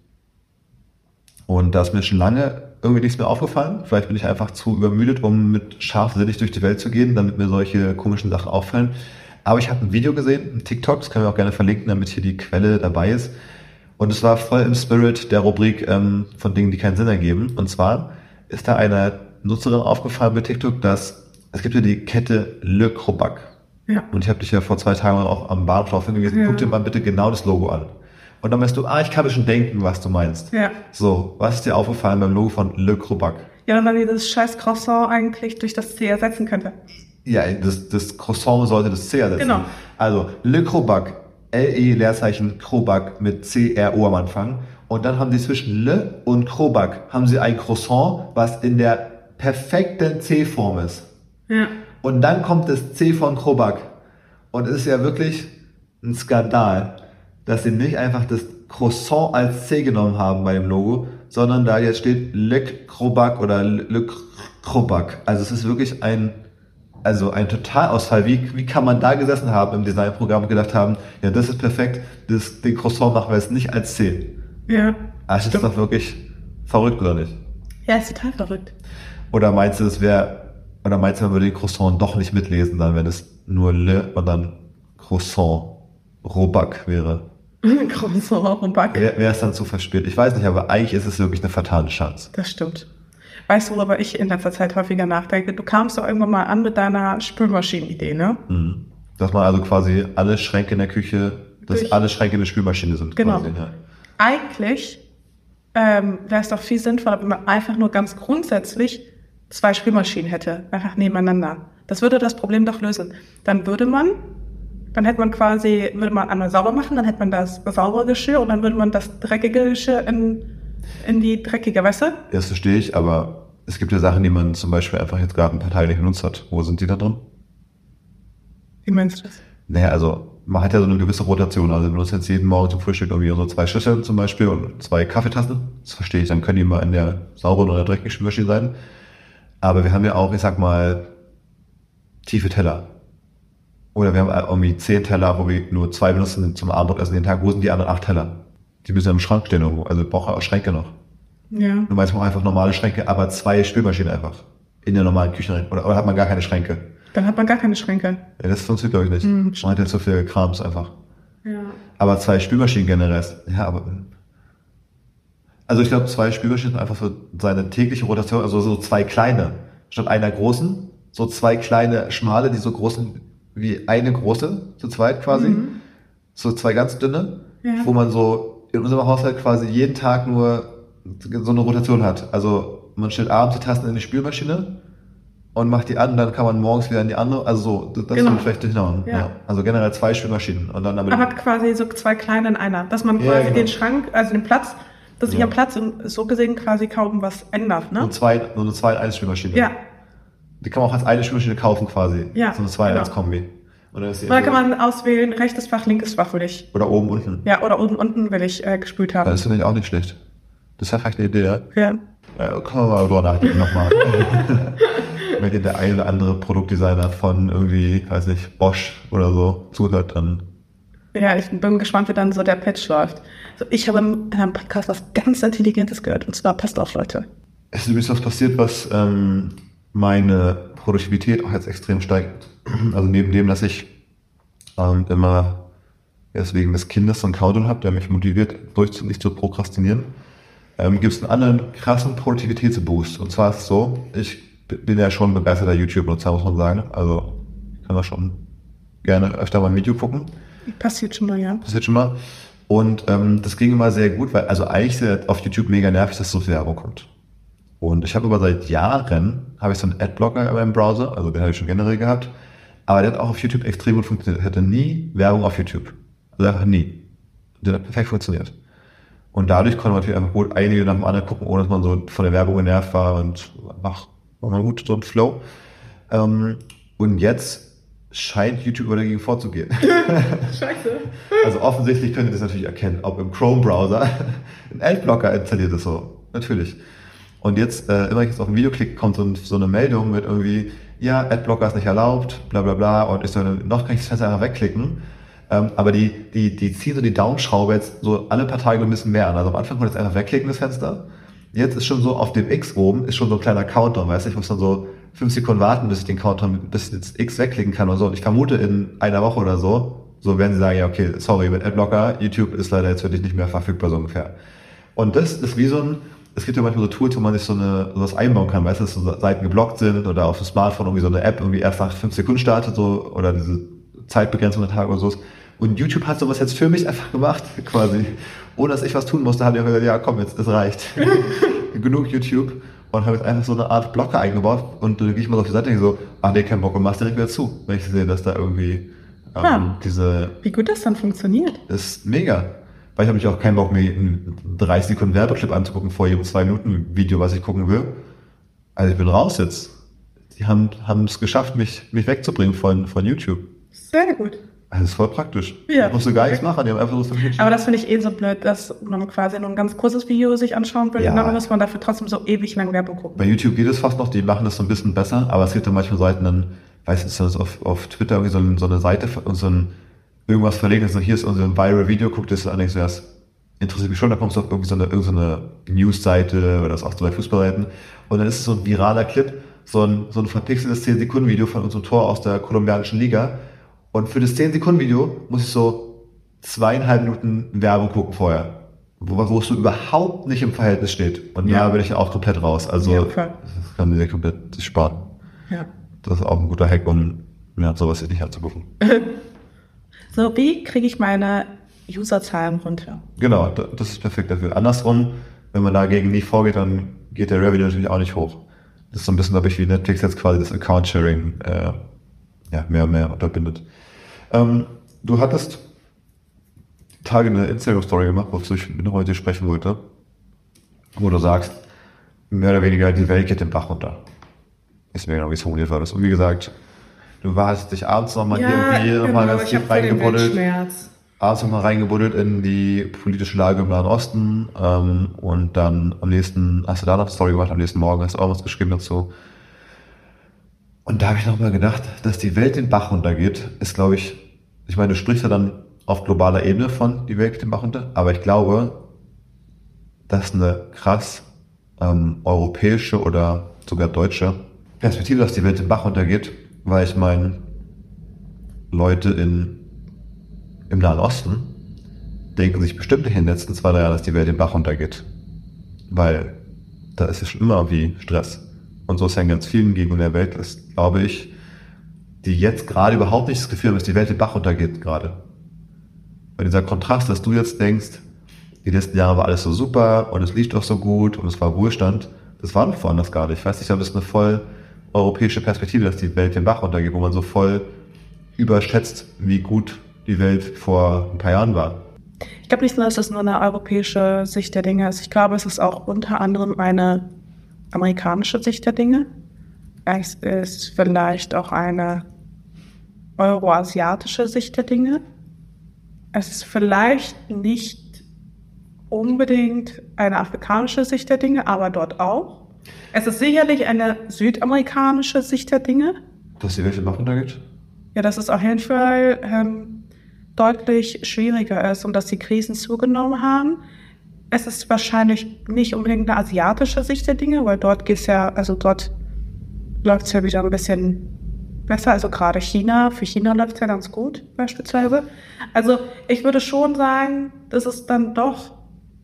Und da ist mir schon lange irgendwie nichts mehr aufgefallen. Vielleicht bin ich einfach zu übermüdet, um mit scharfsinnig durch die Welt zu gehen, damit mir solche komischen Sachen auffallen. Aber ich habe ein Video gesehen, ein TikTok, das können wir auch gerne verlinken, damit hier die Quelle dabei ist. Und es war voll im Spirit der Rubrik ähm, von Dingen, die keinen Sinn ergeben. Und zwar ist da einer Nutzerin aufgefallen bei TikTok, dass es gibt ja die Kette Le Crobac. Ja. Und ich habe dich ja vor zwei Tagen auch am Bahnhof darauf hingewiesen, Ja. guck dir mal bitte genau das Logo an. Und dann weißt du, ah, ich kann mir schon denken, was du meinst. Ja. So, was ist dir aufgefallen beim Logo von Le Crobac? Ja, und dann dieses scheiß Croissant eigentlich durch das C ersetzen könnte. Ja, das, das Croissant sollte das C ersetzen. Genau. Also, Le Crobac, L-E Leerzeichen Crobac mit C-R-O am Anfang. Und dann haben sie zwischen Le und Crobac haben sie ein Croissant, was in der perfekten C-Form ist. Ja. Und dann kommt das C von Krobak. Und es ist ja wirklich ein Skandal, dass sie nicht einfach das Croissant als C genommen haben bei dem Logo, sondern da jetzt steht Le Krobak oder Le Krobak. Also es ist wirklich ein, also ein Totalausfall. Wie, wie kann man da gesessen haben im Designprogramm und gedacht haben, ja, das ist perfekt, das, den Croissant machen wir jetzt nicht als C. Ja. Also das ist Stimmt. doch wirklich verrückt, oder nicht? Ja, ist total verrückt. Oder meinst du, es wäre, oder meinst du, man würde den Croissant doch nicht mitlesen, dann wenn es nur Le und dann Croissant Roback wäre? Croissant und Back. Wäre es dann zu verspielt? Ich weiß nicht, aber eigentlich ist es wirklich eine fatale Chance. Das stimmt. Weißt du, worüber ich in letzter Zeit häufiger nachdenke? Du kamst doch irgendwann mal an mit deiner Spülmaschinenidee, ne? Mhm. Dass man also quasi alle Schränke in der Küche, dass Durch- alle Schränke eine Spülmaschine sind. Genau. Quasi, ja. Eigentlich ähm, wäre es doch viel sinnvoller, wenn man einfach nur ganz grundsätzlich zwei Spülmaschinen hätte, einfach nebeneinander. Das würde das Problem doch lösen. Dann würde man, dann hätte man quasi, würde man einmal sauber machen, dann hätte man das saubere Geschirr und dann würde man das dreckige Geschirr in, in die dreckige Wäsche. Das verstehe ich, aber es gibt ja Sachen, die man zum Beispiel einfach jetzt gerade ein paar Tage nicht benutzt hat. Wo sind die da drin? Wie meinst du das? Naja, also man hat ja so eine gewisse Rotation. Also wir benutzen jetzt jeden Morgen zum Frühstück irgendwie so zwei Schüsseln zum Beispiel und zwei Kaffeetassen. Das verstehe ich. Dann können die mal in der sauberen oder dreckigen Spülmaschine sein. Aber wir haben ja auch, ich sag mal, tiefe Teller. Oder wir haben irgendwie zehn Teller, wo wir nur zwei benutzen zum Abendessen den Tag. Wo sind die anderen acht Teller? Die müssen im Schrank stehen irgendwo. Also wir brauchen auch Schränke noch. Ja. Du meinst man einfach normale Schränke, aber zwei Spülmaschinen einfach. In der normalen Küche. Oder, oder hat man gar keine Schränke? Dann hat man gar keine Schränke. Ja, das funktioniert glaube ich nicht. Hm, man hat ja zu viel Krams einfach. Ja. Aber zwei Spülmaschinen generell. Ja, aber. Also ich glaube, zwei Spülmaschinen sind einfach so seine tägliche Rotation, also so zwei kleine. Statt einer großen, so zwei kleine schmale, die so groß sind wie eine große, zu zweit quasi. So zwei ganz dünne, Ja. wo man so in unserem Haushalt quasi jeden Tag nur so eine Rotation hat. Also man stellt abends die Tassen in die Spülmaschine und macht die an, dann kann man morgens wieder in die andere. Also so, das, Genau. würde vielleicht durchhauen. Ja. Ja. Also generell zwei Spülmaschinen und dann aber Aber quasi so zwei kleine in einer. Dass man quasi genau. den Schrank, also den Platz, dass sich Ja. am Platz so gesehen quasi kaum was ändert, ne? Nur zwei, nur eine zwei Spülmaschine. Ja. Die kann man auch als eine Spülmaschine kaufen quasi. Ja, So eine zwei genau. als Kombi. Und dann ist dann kann man auswählen, rechtes Fach, linkes Fach will ich. oder oben, unten. Ja, oder unten, unten will ich äh, gespült haben. Das finde ich auch nicht schlecht. Das wäre vielleicht eine Idee, ja. Ja. ja kann man mal drüber nachdenken nochmal. Wenn dir der eine oder andere Produktdesigner von irgendwie, weiß nicht, Bosch oder so zuhört, dann ja, ich bin gespannt, wie dann so der Patch läuft. So, ich habe in einem Podcast was ganz Intelligentes gehört, und zwar passt auf, Leute. Es ist übrigens was passiert, was ähm, meine Produktivität auch jetzt extrem steigt. Also neben dem, dass ich ähm, immer jetzt wegen des Kindes so einen Countdown habe, der mich motiviert, durch nicht zu prokrastinieren, ähm, gibt es einen anderen krassen Produktivitätsboost. Und zwar ist es so, ich bin ja schon begeisterter YouTube-Nutzer, muss man sagen. Also ich kann da schon gerne öfter mal ein Video gucken. Passiert schon mal, ja. Das schon mal. Und ähm, das ging immer sehr gut, weil also eigentlich auf YouTube mega nervig, dass so viel Werbung kommt. Und ich habe aber seit Jahren, habe ich so einen Adblocker in meinem Browser, also den habe ich schon generell gehabt, aber der hat auch auf YouTube extrem gut funktioniert. Ich hatte nie Werbung auf YouTube. Also einfach nie. Der hat perfekt funktioniert. Und dadurch konnte man natürlich einfach gut einige nach dem anderen gucken, ohne dass man so von der Werbung genervt war und ach, war man gut so ein Flow. Ähm, und jetzt scheint YouTube dagegen vorzugehen. Scheiße. Also offensichtlich könnt ihr das natürlich erkennen, ob im Chrome-Browser ein Adblocker installiert ist so. Natürlich. Und jetzt, äh, immer ich jetzt auf ein Video klicke, kommt so, so eine Meldung mit irgendwie, ja, Adblocker ist nicht erlaubt, bla bla bla, und ich so, noch kann ich das Fenster einfach wegklicken. Ähm, aber die, die, die ziehen so die Daumenschraube jetzt so alle paar Tage ein bisschen mehr an. Also am Anfang konnte ich jetzt einfach wegklicken, das Fenster. Jetzt ist schon so auf dem X oben, ist schon so ein kleiner Countdown, weißt du, ich muss dann so fünf Sekunden warten, bis ich den Countdown bis jetzt X wegklicken kann oder so. Und ich vermute in einer Woche oder so, so werden sie sagen, ja, okay, sorry, mit Adblocker, YouTube ist leider jetzt wirklich nicht mehr verfügbar, so ungefähr. Und das ist wie so ein, es gibt ja manchmal so Tools, wo man sich so eine, sowas einbauen kann, weißt du, dass so Seiten geblockt sind oder auf dem Smartphone irgendwie so eine App irgendwie erst nach fünf Sekunden startet, so, oder diese Zeitbegrenzung der Tage oder so. Und YouTube hat sowas jetzt für mich einfach gemacht, quasi. Ohne dass ich was tun musste, haben die gesagt, ja komm, jetzt, es reicht. Genug YouTube. Und habe jetzt einfach so eine Art Blocker eingebaut und dann gehe ich mal auf die Seite und so, ah nee, kein Bock und mach's direkt wieder zu, wenn ich sehe, dass da irgendwie ähm, Ja. diese Wie gut das dann funktioniert. das ist mega. Weil ich habe mich auch keinen Bock, mir einen 30 Sekunden Werbeclip anzugucken vor jedem 2 Minuten Video, was ich gucken will. Also ich bin raus jetzt. Die haben haben es geschafft, mich, mich wegzubringen von, von YouTube. Sehr gut. Also das ist voll praktisch. Ja. Ich musste gar nichts machen, die haben einfach so Aber das finde ich eh so blöd, dass man quasi nur ein ganz kurzes Video sich anschauen will Ja. und dann muss man dafür trotzdem so ewig lang Werbung gucken. Bei YouTube geht es fast noch, die machen das so ein bisschen besser, aber es gibt dann manchmal Seiten, dann, weiß nicht, ist auf, auf Twitter irgendwie so, so eine Seite und so ein, irgendwas verlegen, so hier ist unser Viral Video, guck dir das an, ich so, das interessiert mich schon, da kommst du auf irgendwie so eine, irgendeine News-Seite oder das auch so bei Fußballseiten und dann ist es so ein viraler Clip, so ein, so ein verpixeltes 10-Sekunden-Video von unserem Tor aus der kolumbianischen Liga und für das 10-Sekunden-Video muss ich so zweieinhalb Minuten Werbung gucken vorher, wo, wo es so überhaupt nicht im Verhältnis steht. Und Ja. da bin ich auch komplett raus. Also Ja, das kann dir komplett sparen. Ja. Das ist auch ein guter Hack, um ja, sowas nicht anzugucken. So, wie kriege ich meine Userzahlen runter? Genau, da- das ist perfekt dafür. Andersrum, wenn man dagegen nie vorgeht, dann geht der Revenue natürlich auch nicht hoch. Das ist so ein bisschen, glaube ich, wie Netflix jetzt quasi das Account-Sharing äh, ja, mehr und mehr unterbindet. Ähm, du hattest Tage eine Instagram-Story gemacht, wozu ich mit heute sprechen wollte, wo du sagst, mehr oder weniger die Welt geht den Bach runter. Ist mir genau, wie es formuliert war. Und wie gesagt, du warst dich abends nochmal irgendwie nochmal ganz tief reingebuddelt abends nochmal reingebuddelt in die politische Lage im Nahen Osten ähm, und dann am nächsten, hast du da noch eine Story gemacht, am nächsten Morgen hast du auch was geschrieben dazu. Und da habe ich nochmal gedacht, dass die Welt den Bach runtergeht, ist glaube ich, ich meine, du sprichst ja dann auf globaler Ebene von die Welt den Bach runter, aber ich glaube, dass eine krass ähm, europäische oder sogar deutsche Perspektive, dass die Welt den Bach runtergeht, weil ich meine, Leute in im Nahen Osten denken sich bestimmt in den letzten zwei, drei Jahren, dass die Welt den Bach runtergeht. Weil da ist es schon immer wie Stress. Und so ist ja in ganz vielen Gegenden der Welt, das glaube ich, die jetzt gerade überhaupt nicht das Gefühl haben, dass die Welt den Bach runtergeht gerade. Weil dieser Kontrast, dass du jetzt denkst, die letzten Jahre war alles so super und es lief doch so gut und es war Wohlstand, das war doch woanders gar nicht. Ich weiß nicht, das ist eine voll europäische Perspektive, dass die Welt den Bach runtergeht, wo man so voll überschätzt, wie gut die Welt vor ein paar Jahren war. Ich glaube nicht nur, dass es nur eine europäische Sicht der Dinge ist. Ich glaube, es ist auch unter anderem eine amerikanische Sicht der Dinge. Es ist vielleicht auch eine euroasiatische Sicht der Dinge. Es ist vielleicht nicht unbedingt eine afrikanische Sicht der Dinge, aber dort auch. Es ist sicherlich eine südamerikanische Sicht der Dinge. Dass die Welt den Bach runtergeht? Ja, dass es auf jeden Fall ähm, deutlich schwieriger ist und dass die Krisen zugenommen haben. Es ist wahrscheinlich nicht unbedingt eine asiatische Sicht der Dinge, weil dort geht's ja, also dort läuft es ja wieder ein bisschen besser. Also gerade China, für China läuft es ja ganz gut beispielsweise. Also ich würde schon sagen, dass es dann doch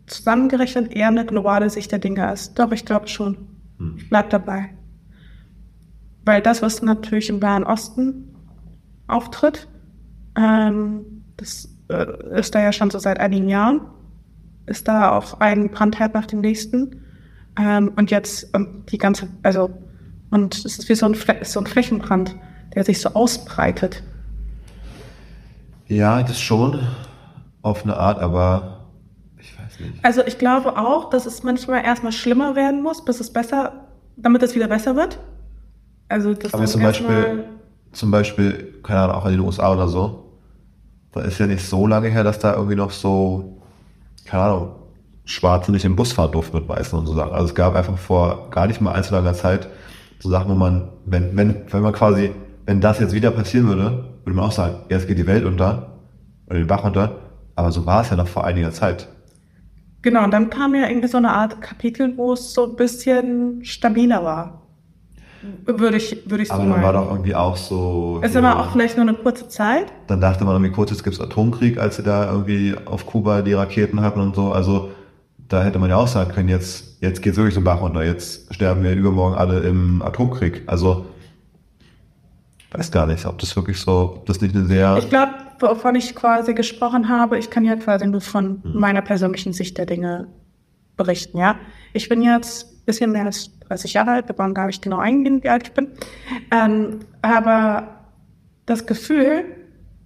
zusammengerechnet eher eine globale Sicht der Dinge ist. Doch, ich glaube schon. Hm. Ich bleib dabei. Weil das, was natürlich im Nahen Osten auftritt, ähm, das äh, ist da ja schon so seit einigen Jahren, ist da auf einen Brandherd nach dem nächsten. Ähm, und jetzt und die ganze, also, und es ist wie so ein, Fle so ein Flächenbrand, der sich so ausbreitet. Ja, das schon. Auf eine Art, aber. Also ich glaube auch, dass es manchmal erstmal schlimmer werden muss, bis es besser, damit es wieder besser wird. Also das Aber zum Beispiel, zum Beispiel, keine Ahnung, auch in den USA oder so, da ist ja nicht so lange her, dass da irgendwie noch so, keine Ahnung, Schwarze nicht im Bus fahren durften mit Weißen und so Sachen. Also es gab einfach vor gar nicht mal allzu langer Zeit so Sachen, wo man, wenn, wenn, wenn man quasi, wenn das jetzt wieder passieren würde, würde man auch sagen, jetzt geht die Welt unter, oder den Bach unter, aber so war es ja noch vor einiger Zeit. Genau, und dann kam ja irgendwie so eine Art Kapitel, wo es so ein bisschen stabiler war. Würde ich, würde ich so Aber dann war doch irgendwie auch so. Es aber auch vielleicht nur eine kurze Zeit. Dann dachte man irgendwie kurz, jetzt gibt's Atomkrieg, als sie da irgendwie auf Kuba die Raketen hatten und so. Also da hätte man ja auch sagen können, jetzt, jetzt geht's wirklich zum Bach runter. Jetzt sterben wir übermorgen alle im Atomkrieg. Also weiß gar nicht, ob das wirklich so, ob das nicht eine sehr. Ich glaube, wovon ich quasi gesprochen habe, ich kann ja quasi nur von Mhm. meiner persönlichen Sicht der Dinge berichten, ja. Ich bin jetzt ein bisschen mehr als 30 Jahre alt, wir wollen gar nicht genau eingehen, wie alt ich bin. Ähm, aber das Gefühl,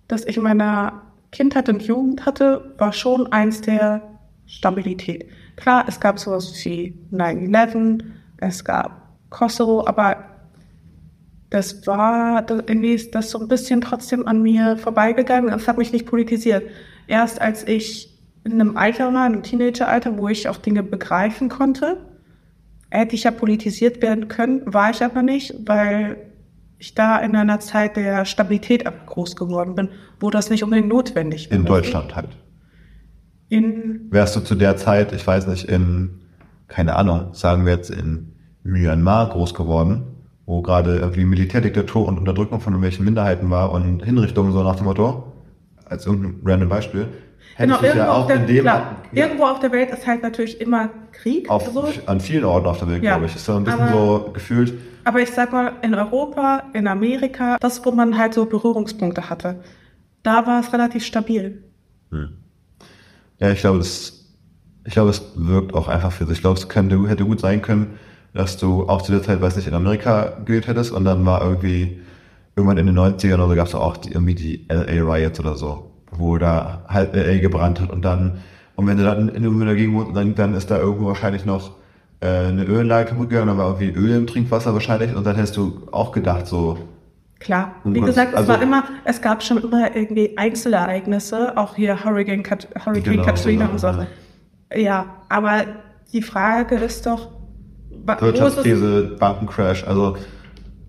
das ich in meiner Kindheit und Jugend hatte, war schon eins der Stabilität. Klar, es gab sowas wie 9-11, es gab Kosovo, aber das war, das, irgendwie ist das so ein bisschen trotzdem an mir vorbeigegangen. Es hat mich nicht politisiert. Erst als ich in einem Alter war, in einem Teenageralter, wo ich auch Dinge begreifen konnte, hätte ich ja politisiert werden können, war ich aber nicht, weil ich da in einer Zeit der Stabilität groß geworden bin, wo das nicht unbedingt notwendig war. in Deutschland halt. In, Wärst du zu der Zeit, ich weiß nicht, in, keine Ahnung, sagen wir jetzt in Myanmar groß geworden, wo gerade irgendwie Militärdiktatur und Unterdrückung von irgendwelchen Minderheiten war und Hinrichtungen so nach dem Motto, als irgendein random Beispiel, genau, hättest du irgendwo, ja auf auch der, in dem, klar, ja, irgendwo auf der Welt ist halt natürlich immer Krieg. auf, so. an vielen Orten auf der Welt, Ja, glaube ich, ist so ein bisschen aber- so gefühlt, Aber ich sag mal, in Europa, in Amerika, das, wo man halt so Berührungspunkte hatte, da war es relativ stabil. Ja, ich glaube, das, ich glaube, es wirkt auch einfach für sich. Ich glaube, es könnte, hätte gut sein können, dass du auch zu der Zeit, weiß nicht, in Amerika gelebt hättest und dann war irgendwie, irgendwann in den 90ern oder so gab es auch die, irgendwie die LA Riots oder so, wo da halb LA gebrannt hat und dann, und wenn du dann in irgendeiner Gegend wohnst, dann, dann ist da irgendwo wahrscheinlich noch äh, eine Ölanlage kaputt gegangen, dann war irgendwie Öl im Trinkwasser wahrscheinlich und dann hättest du auch gedacht, so, Klar. Wie gesagt, es also- war immer, es gab schon immer irgendwie Einzelereignisse, auch hier Hurricane, Kat Hurricane Genau, Katrina genau, und so. ja. Ja, aber die Frage ist doch, wa- wo ist, es, Wirtschaftskrise, Bankencrash, also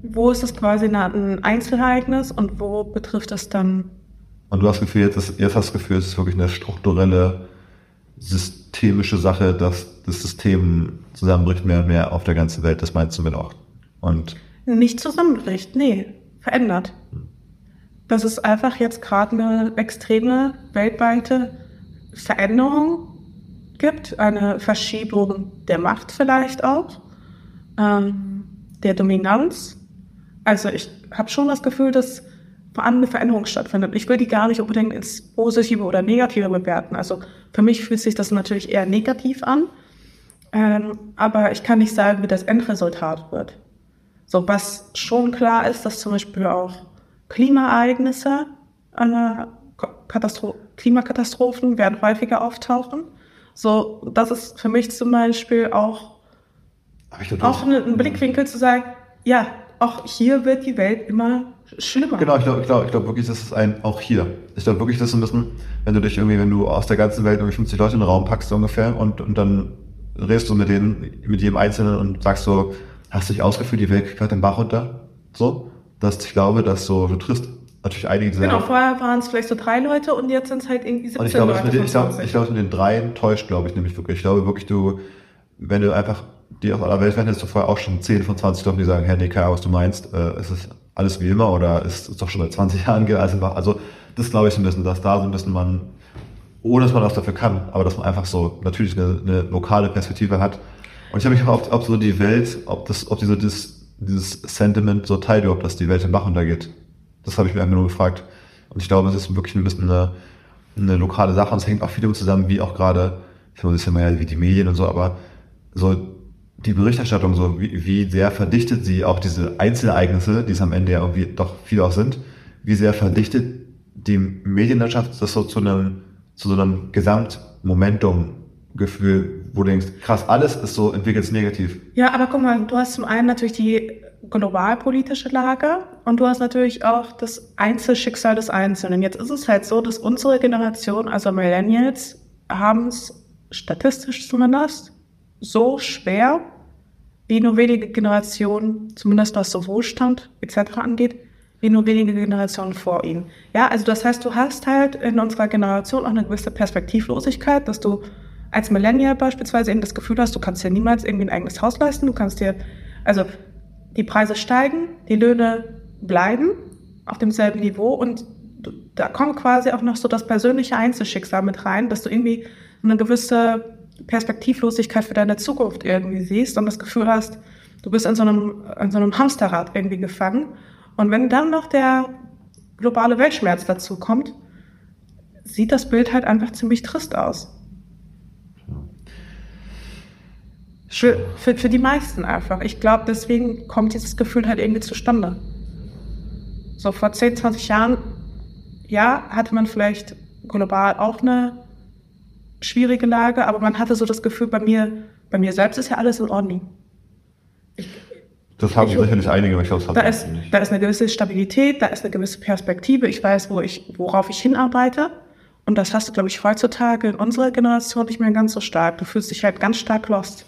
wo ist es quasi ein Einzelereignis und wo betrifft es dann Und du hast das Gefühl, jetzt, ist, jetzt hast das Gefühl, es ist wirklich eine strukturelle, systemische Sache, dass das System zusammenbricht mehr und mehr auf der ganzen Welt. Das meinst du mit auch. Und nicht zusammenbricht. Nee, verändert. Dass es einfach jetzt gerade eine extreme weltweite Veränderung gibt, eine Verschiebung der Macht vielleicht auch, ähm, der Dominanz. Also ich habe schon das Gefühl, dass vor allem eine Veränderung stattfindet. Ich will die gar nicht unbedingt ins Positive oder Negative bewerten. Also für mich fühlt sich das natürlich eher negativ an. Ähm, aber ich kann nicht sagen, wie das Endresultat wird. So, was schon klar ist, dass zum Beispiel auch Klimaereignisse, äh, Katastro Klimakatastrophen werden häufiger auftauchen. So, das ist für mich zum Beispiel auch, auch ein, Blickwinkel zu sagen, ja, auch hier wird die Welt immer schlimmer. Genau, ich glaube ich glaub, ich glaub wirklich, das ist ein, auch hier. Ich glaube wirklich, das ist ein bisschen, wenn du dich irgendwie, wenn du aus der ganzen Welt irgendwie 50 Leute in den Raum packst so ungefähr und, und dann redest du mit denen, mit jedem Einzelnen und sagst so, hast du dich ausgefühlt, die Welt gerade den Bach runter? So, dass ich glaube, dass so, du triffst natürlich einige, sagen, Genau, vorher waren es vielleicht so drei Leute und jetzt sind es halt irgendwie 17 Und ich glaube, Leute. mit den, ich glaube, 20. ich glaube, mit den dreien täuscht, glaube ich, nämlich wirklich. Ich glaube wirklich, du, wenn du einfach die aus aller Welt wären, hättest du vorher auch schon 10 von 20 Leuten, die sagen, hey, nee, keine Ahnung, was du meinst, äh, ist es alles wie immer oder ist es doch schon seit 20 Jahren geht, also, also das glaube ich so ein bisschen, dass da so ein bisschen man, ohne dass man was dafür kann, aber dass man einfach so natürlich eine, eine lokale Perspektive hat. Und ich habe mich gefragt, ob, ob so die Welt, ob das, ob diese, das, dieses Sentiment so teilt, ob das die Welt im Bach untergeht. Das habe ich mir einfach nur gefragt. Und ich glaube, es ist wirklich ein bisschen eine, eine lokale Sache und es hängt auch viel damit zusammen, wie auch gerade, ich weiß nicht mehr wie die Medien und so, aber so die Berichterstattung, so wie, wie sehr verdichtet sie auch diese Einzelereignisse, die es am Ende ja irgendwie doch viele auch sind, wie sehr verdichtet die Medienlandschaft das so zu einem, zu so einem Gesamtmomentum-Gefühl, wo du denkst, krass, alles ist so entwickelt sich negativ. Ja, aber guck mal, du hast zum einen natürlich die globalpolitische Lage und du hast natürlich auch das Einzelschicksal des Einzelnen. Jetzt ist es halt so, dass unsere Generation, also Millennials, haben es statistisch zumindest so schwer, wie nur wenige Generationen, zumindest was so Wohlstand etc. angeht, wie nur wenige Generationen vor ihnen. Ja, also das heißt, du hast halt in unserer Generation auch eine gewisse Perspektivlosigkeit, dass du als Millennial beispielsweise eben das Gefühl hast, du kannst dir niemals irgendwie ein eigenes Haus leisten, du kannst dir, also die Preise steigen, die Löhne bleiben auf demselben Niveau und da kommt quasi auch noch so das persönliche Einzelschicksal mit rein, dass du irgendwie eine gewisse Perspektivlosigkeit für deine Zukunft irgendwie siehst und das Gefühl hast, du bist in so einem, in so einem Hamsterrad irgendwie gefangen. Und wenn dann noch der globale Weltschmerz dazu kommt, sieht das Bild halt einfach ziemlich trist aus. Für, für, für die meisten einfach. Ich glaube, deswegen kommt dieses Gefühl halt irgendwie zustande. So vor 10, 20 Jahren, ja, hatte man vielleicht global auch eine schwierige Lage, aber man hatte so das Gefühl, bei mir, bei mir selbst ist ja alles in Ordnung. Ich, das haben ich, sicherlich einige, ich glaube, das da ist. Da ist eine gewisse Stabilität, da ist eine gewisse Perspektive. Ich weiß, wo ich, worauf ich hinarbeite. Und das hast du, glaube ich, heutzutage in unserer Generation nicht mehr ganz so stark. Du fühlst dich halt ganz stark lost.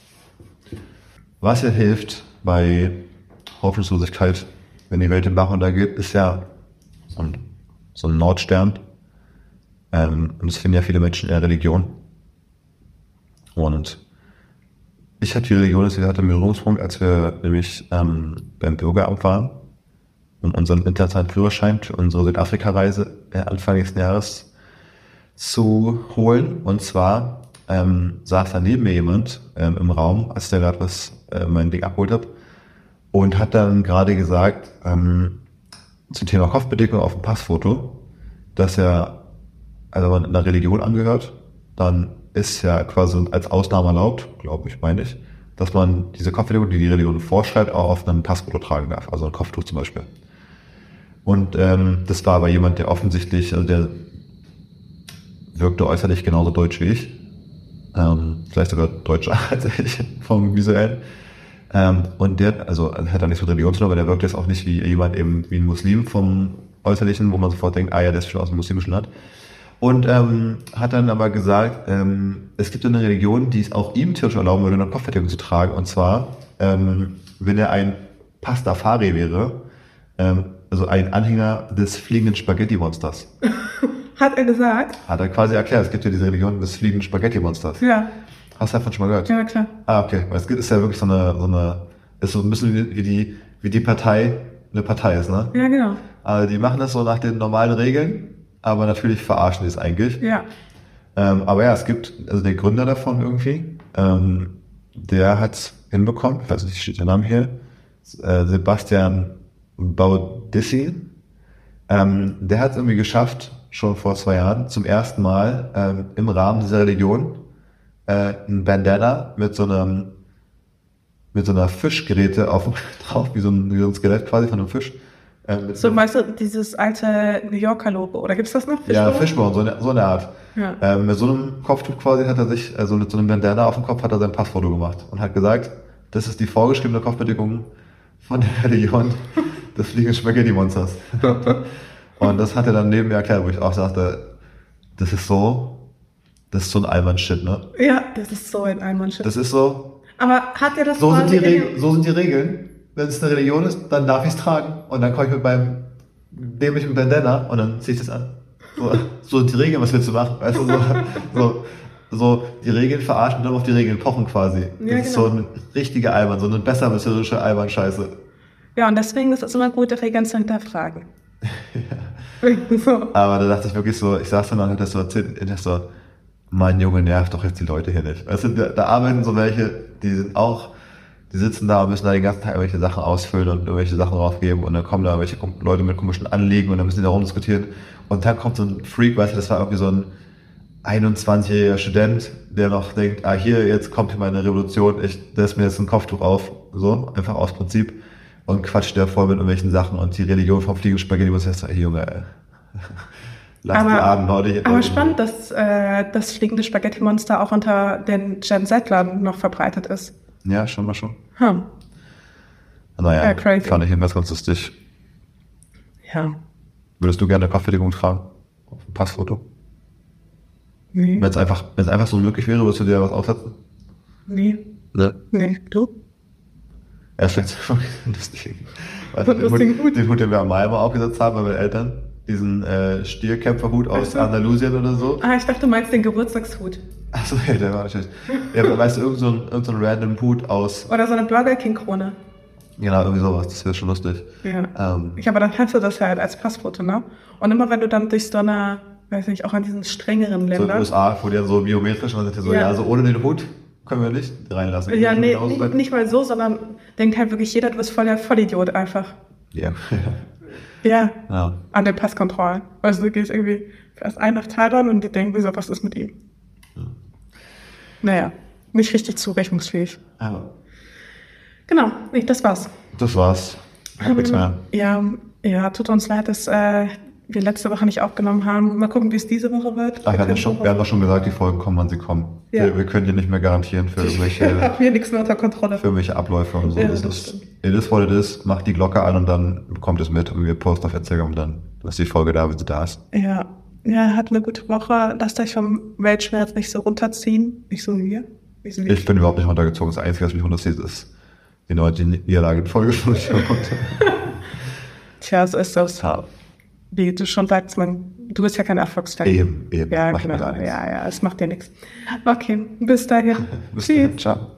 Was ja hilft bei Hoffnungslosigkeit, wenn die Welt im Bach untergeht, ist ja so ein, Nordstern. Ähm, und das finden ja viele Menschen in der Religion. Und ich hatte die Religion, sie hatte einen Berührungspunkt, als wir nämlich ähm, beim Bürgeramt waren und unseren internationalen Führerschein für unsere Südafrika-Reise Anfang nächsten Jahres zu holen. Und zwar ähm, saß da neben mir jemand ähm, im Raum, als der gerade was äh, mein Ding abgeholt hat und hat dann gerade gesagt ähm, zum Thema Kopfbedeckung auf dem Passfoto, dass er, also wenn man einer Religion angehört, dann ist ja quasi als Ausnahme erlaubt, glaube ich, meine ich, dass man diese Kopfbedeckung, die die Religion vorschreibt, auch auf einem Passfoto tragen darf, also ein Kopftuch zum Beispiel. Und ähm, das war aber jemand, der offensichtlich, also der wirkte äußerlich genauso deutsch wie ich, ähm, vielleicht sogar deutscher als ich vom Visuellen. Ähm, und der, also hat da nichts mit Religion zu tun, aber der wirkt jetzt auch nicht wie jemand eben wie ein Muslim vom Äußerlichen, wo man sofort denkt, ah ja, der ist schon aus dem muslimischen Land. Und ähm, hat dann aber gesagt, ähm, es gibt eine Religion, die es auch ihm theoretisch erlauben würde, eine Kopfverdeckung zu tragen. Und zwar, ähm, wenn er ein Pastafari wäre, ähm, also ein Anhänger des fliegenden Spaghetti-Monsters. Hat er gesagt? Hat er quasi erklärt. Es gibt ja diese Religion des fliegenden Spaghetti-Monsters. Ja. Hast du davon schon mal gehört? Ja, klar. Ah, okay. Weil es ist ja wirklich so eine, so eine, ist so ein bisschen wie die, wie die Partei eine Partei ist, ne? Ja, genau. Also die machen das so nach den normalen Regeln, aber natürlich verarschen die es eigentlich. Ja. Ähm, aber ja, es gibt, also der Gründer davon irgendwie, ähm, der hat hinbekommen, ich weiß nicht, steht der Name hier, äh, Sebastian Baudissi, ähm, der hat es irgendwie geschafft, schon vor zwei Jahren, zum ersten Mal ähm, im Rahmen dieser Religion äh, ein Bandana mit so einem mit so einer Fischgeräte auf drauf, wie so ein, wie so ein Skelett quasi von einem Fisch. Äh, so, weißt du, dieses alte New Yorker Logo, oder gibt's das noch? Fischbau? Ja, Fischbau, so eine, so eine Art. Ja. Äh, mit so einem Kopftuch quasi hat er sich, also mit so einem Bandana auf dem Kopf hat er sein Passfoto gemacht und hat gesagt, das ist die vorgeschriebene Kopfbedeckung von der Religion des fliegenden Spaghetti-Monsters. und das hat er dann neben mir erklärt, wo ich auch sagte, das ist so, das ist so ein Allmann-Shit, ne? Ja, das ist so ein Allmann-Shit. Das ist so. Aber hat er das so sind, die Regeln, so sind die Regeln. Wenn es eine Religion ist, dann darf ich es tragen. Und dann komme ich mit meinem dämlichen Bandana und dann ziehe ich das an. So, so sind die Regeln, was willst du machen? Weißt du, so, so, so die Regeln verarschen und dann auf die Regeln pochen quasi. Das ja, ist genau. so ein richtiger Allmann, so eine besserwisserische Allmann-Scheiße. Ja, und deswegen ist es immer gut, Regeln zu hinterfragen. So. Aber da dachte ich wirklich so, ich saß dann und das so erzählt, und so, mein Junge nervt doch jetzt die Leute hier nicht. Du, da, da arbeiten so welche, die sind auch, die sitzen da und müssen da den ganzen Tag irgendwelche Sachen ausfüllen und irgendwelche Sachen draufgeben und dann kommen da welche Leute mit komischen Anliegen und dann müssen die da rumdiskutieren. Und dann kommt so ein Freak, weißt du, das war irgendwie so ein 21-jähriger Student, der noch denkt, ah, hier, jetzt kommt hier meine Revolution, ich setze mir jetzt ein Kopftuch auf, so, einfach aus Prinzip und quatscht der voll mit irgendwelchen Sachen und die Religion vom Fliegen Spaghetti muss jetzt, ey, Junge, ey. Lass aber, die armen Leute Aber spannend, dass äh, das fliegende Spaghetti-Monster auch unter den Gen Z-Lern noch verbreitet ist. Ja, schon mal schon. Hm. Naja, ja, crazy. fand ich jedenfalls ganz lustig. Ja. Würdest du gerne eine Kopfbedeckung tragen? Auf dem Passfoto? Nee. Wenn es einfach, einfach so möglich wäre, würdest du dir was aufsetzen? Nee. Ne? Nee. Du? Das ist lustig. Weißt, den, Hut, den Hut, den wir am Mai mal aufgesetzt haben bei meinen Eltern diesen äh, Stierkämpferhut aus so. Andalusien oder so. Ah, ich dachte, du meinst den Geburtstagshut. Achso, ja, der war natürlich. Ja, weißt du, irgend so ein, irgend so ein random Hut aus. Oder so eine Burger King Krone. Genau, irgendwie sowas. Das wäre schon lustig. Ja. Ähm, Ich, aber dann hast du das halt als Passfoto, ne? Und immer wenn du dann durch so eine, weiß nicht, auch an diesen strengeren so in den Ländern. USA, wo die dann so biometrisch, und dann sind die so, Ja. ja, so ohne den Hut können wir nicht reinlassen. ja, nee, nicht, nicht mal so, sondern denkt halt wirklich jeder, du bist voll der Vollidiot einfach. Ja. Ja, ja. an den Passkontrollen. Also du gehst irgendwie fährst ein nach Thailand und die denken, wieso, was ist mit ihm? Naja, nicht richtig zurechnungsfähig. Aber Genau, nee, das war's. das war's. Hab nichts mehr. Ja, ja, tut uns leid, dass äh, wir letzte Woche nicht aufgenommen haben. Mal gucken, wie es diese Woche wird. Ach, wir, ja schon, wir haben doch schon gesagt, die Folgen kommen, wann sie kommen. Ja. Wir, wir können dir nicht mehr garantieren für irgendwelche, wir nichts mehr unter Kontrolle. für irgendwelche Abläufe und so. Ja, das das ist, stimmt. it is what it is. Macht die Glocke an und dann bekommt es mit. Und wir posten auf Instagram und dann ist die Folge da, wenn sie da ist. Ja, ja, hat eine gute Woche. Lasst euch vom Weltschmerz nicht so runterziehen. Nicht so wie wir. Ich bin überhaupt nicht runtergezogen. Das Einzige, was mich runterzieht, ist die neue Niederlage in Folge. Tja, so ist das. Ja. Wie du schon sagst, man, du bist ja kein Erfolgsfan. Eben, eben. Ja, Macht mir genau. Ja, ja, es macht dir nichts. Okay, bis dahin. Bis Tschüss. dann. Ciao.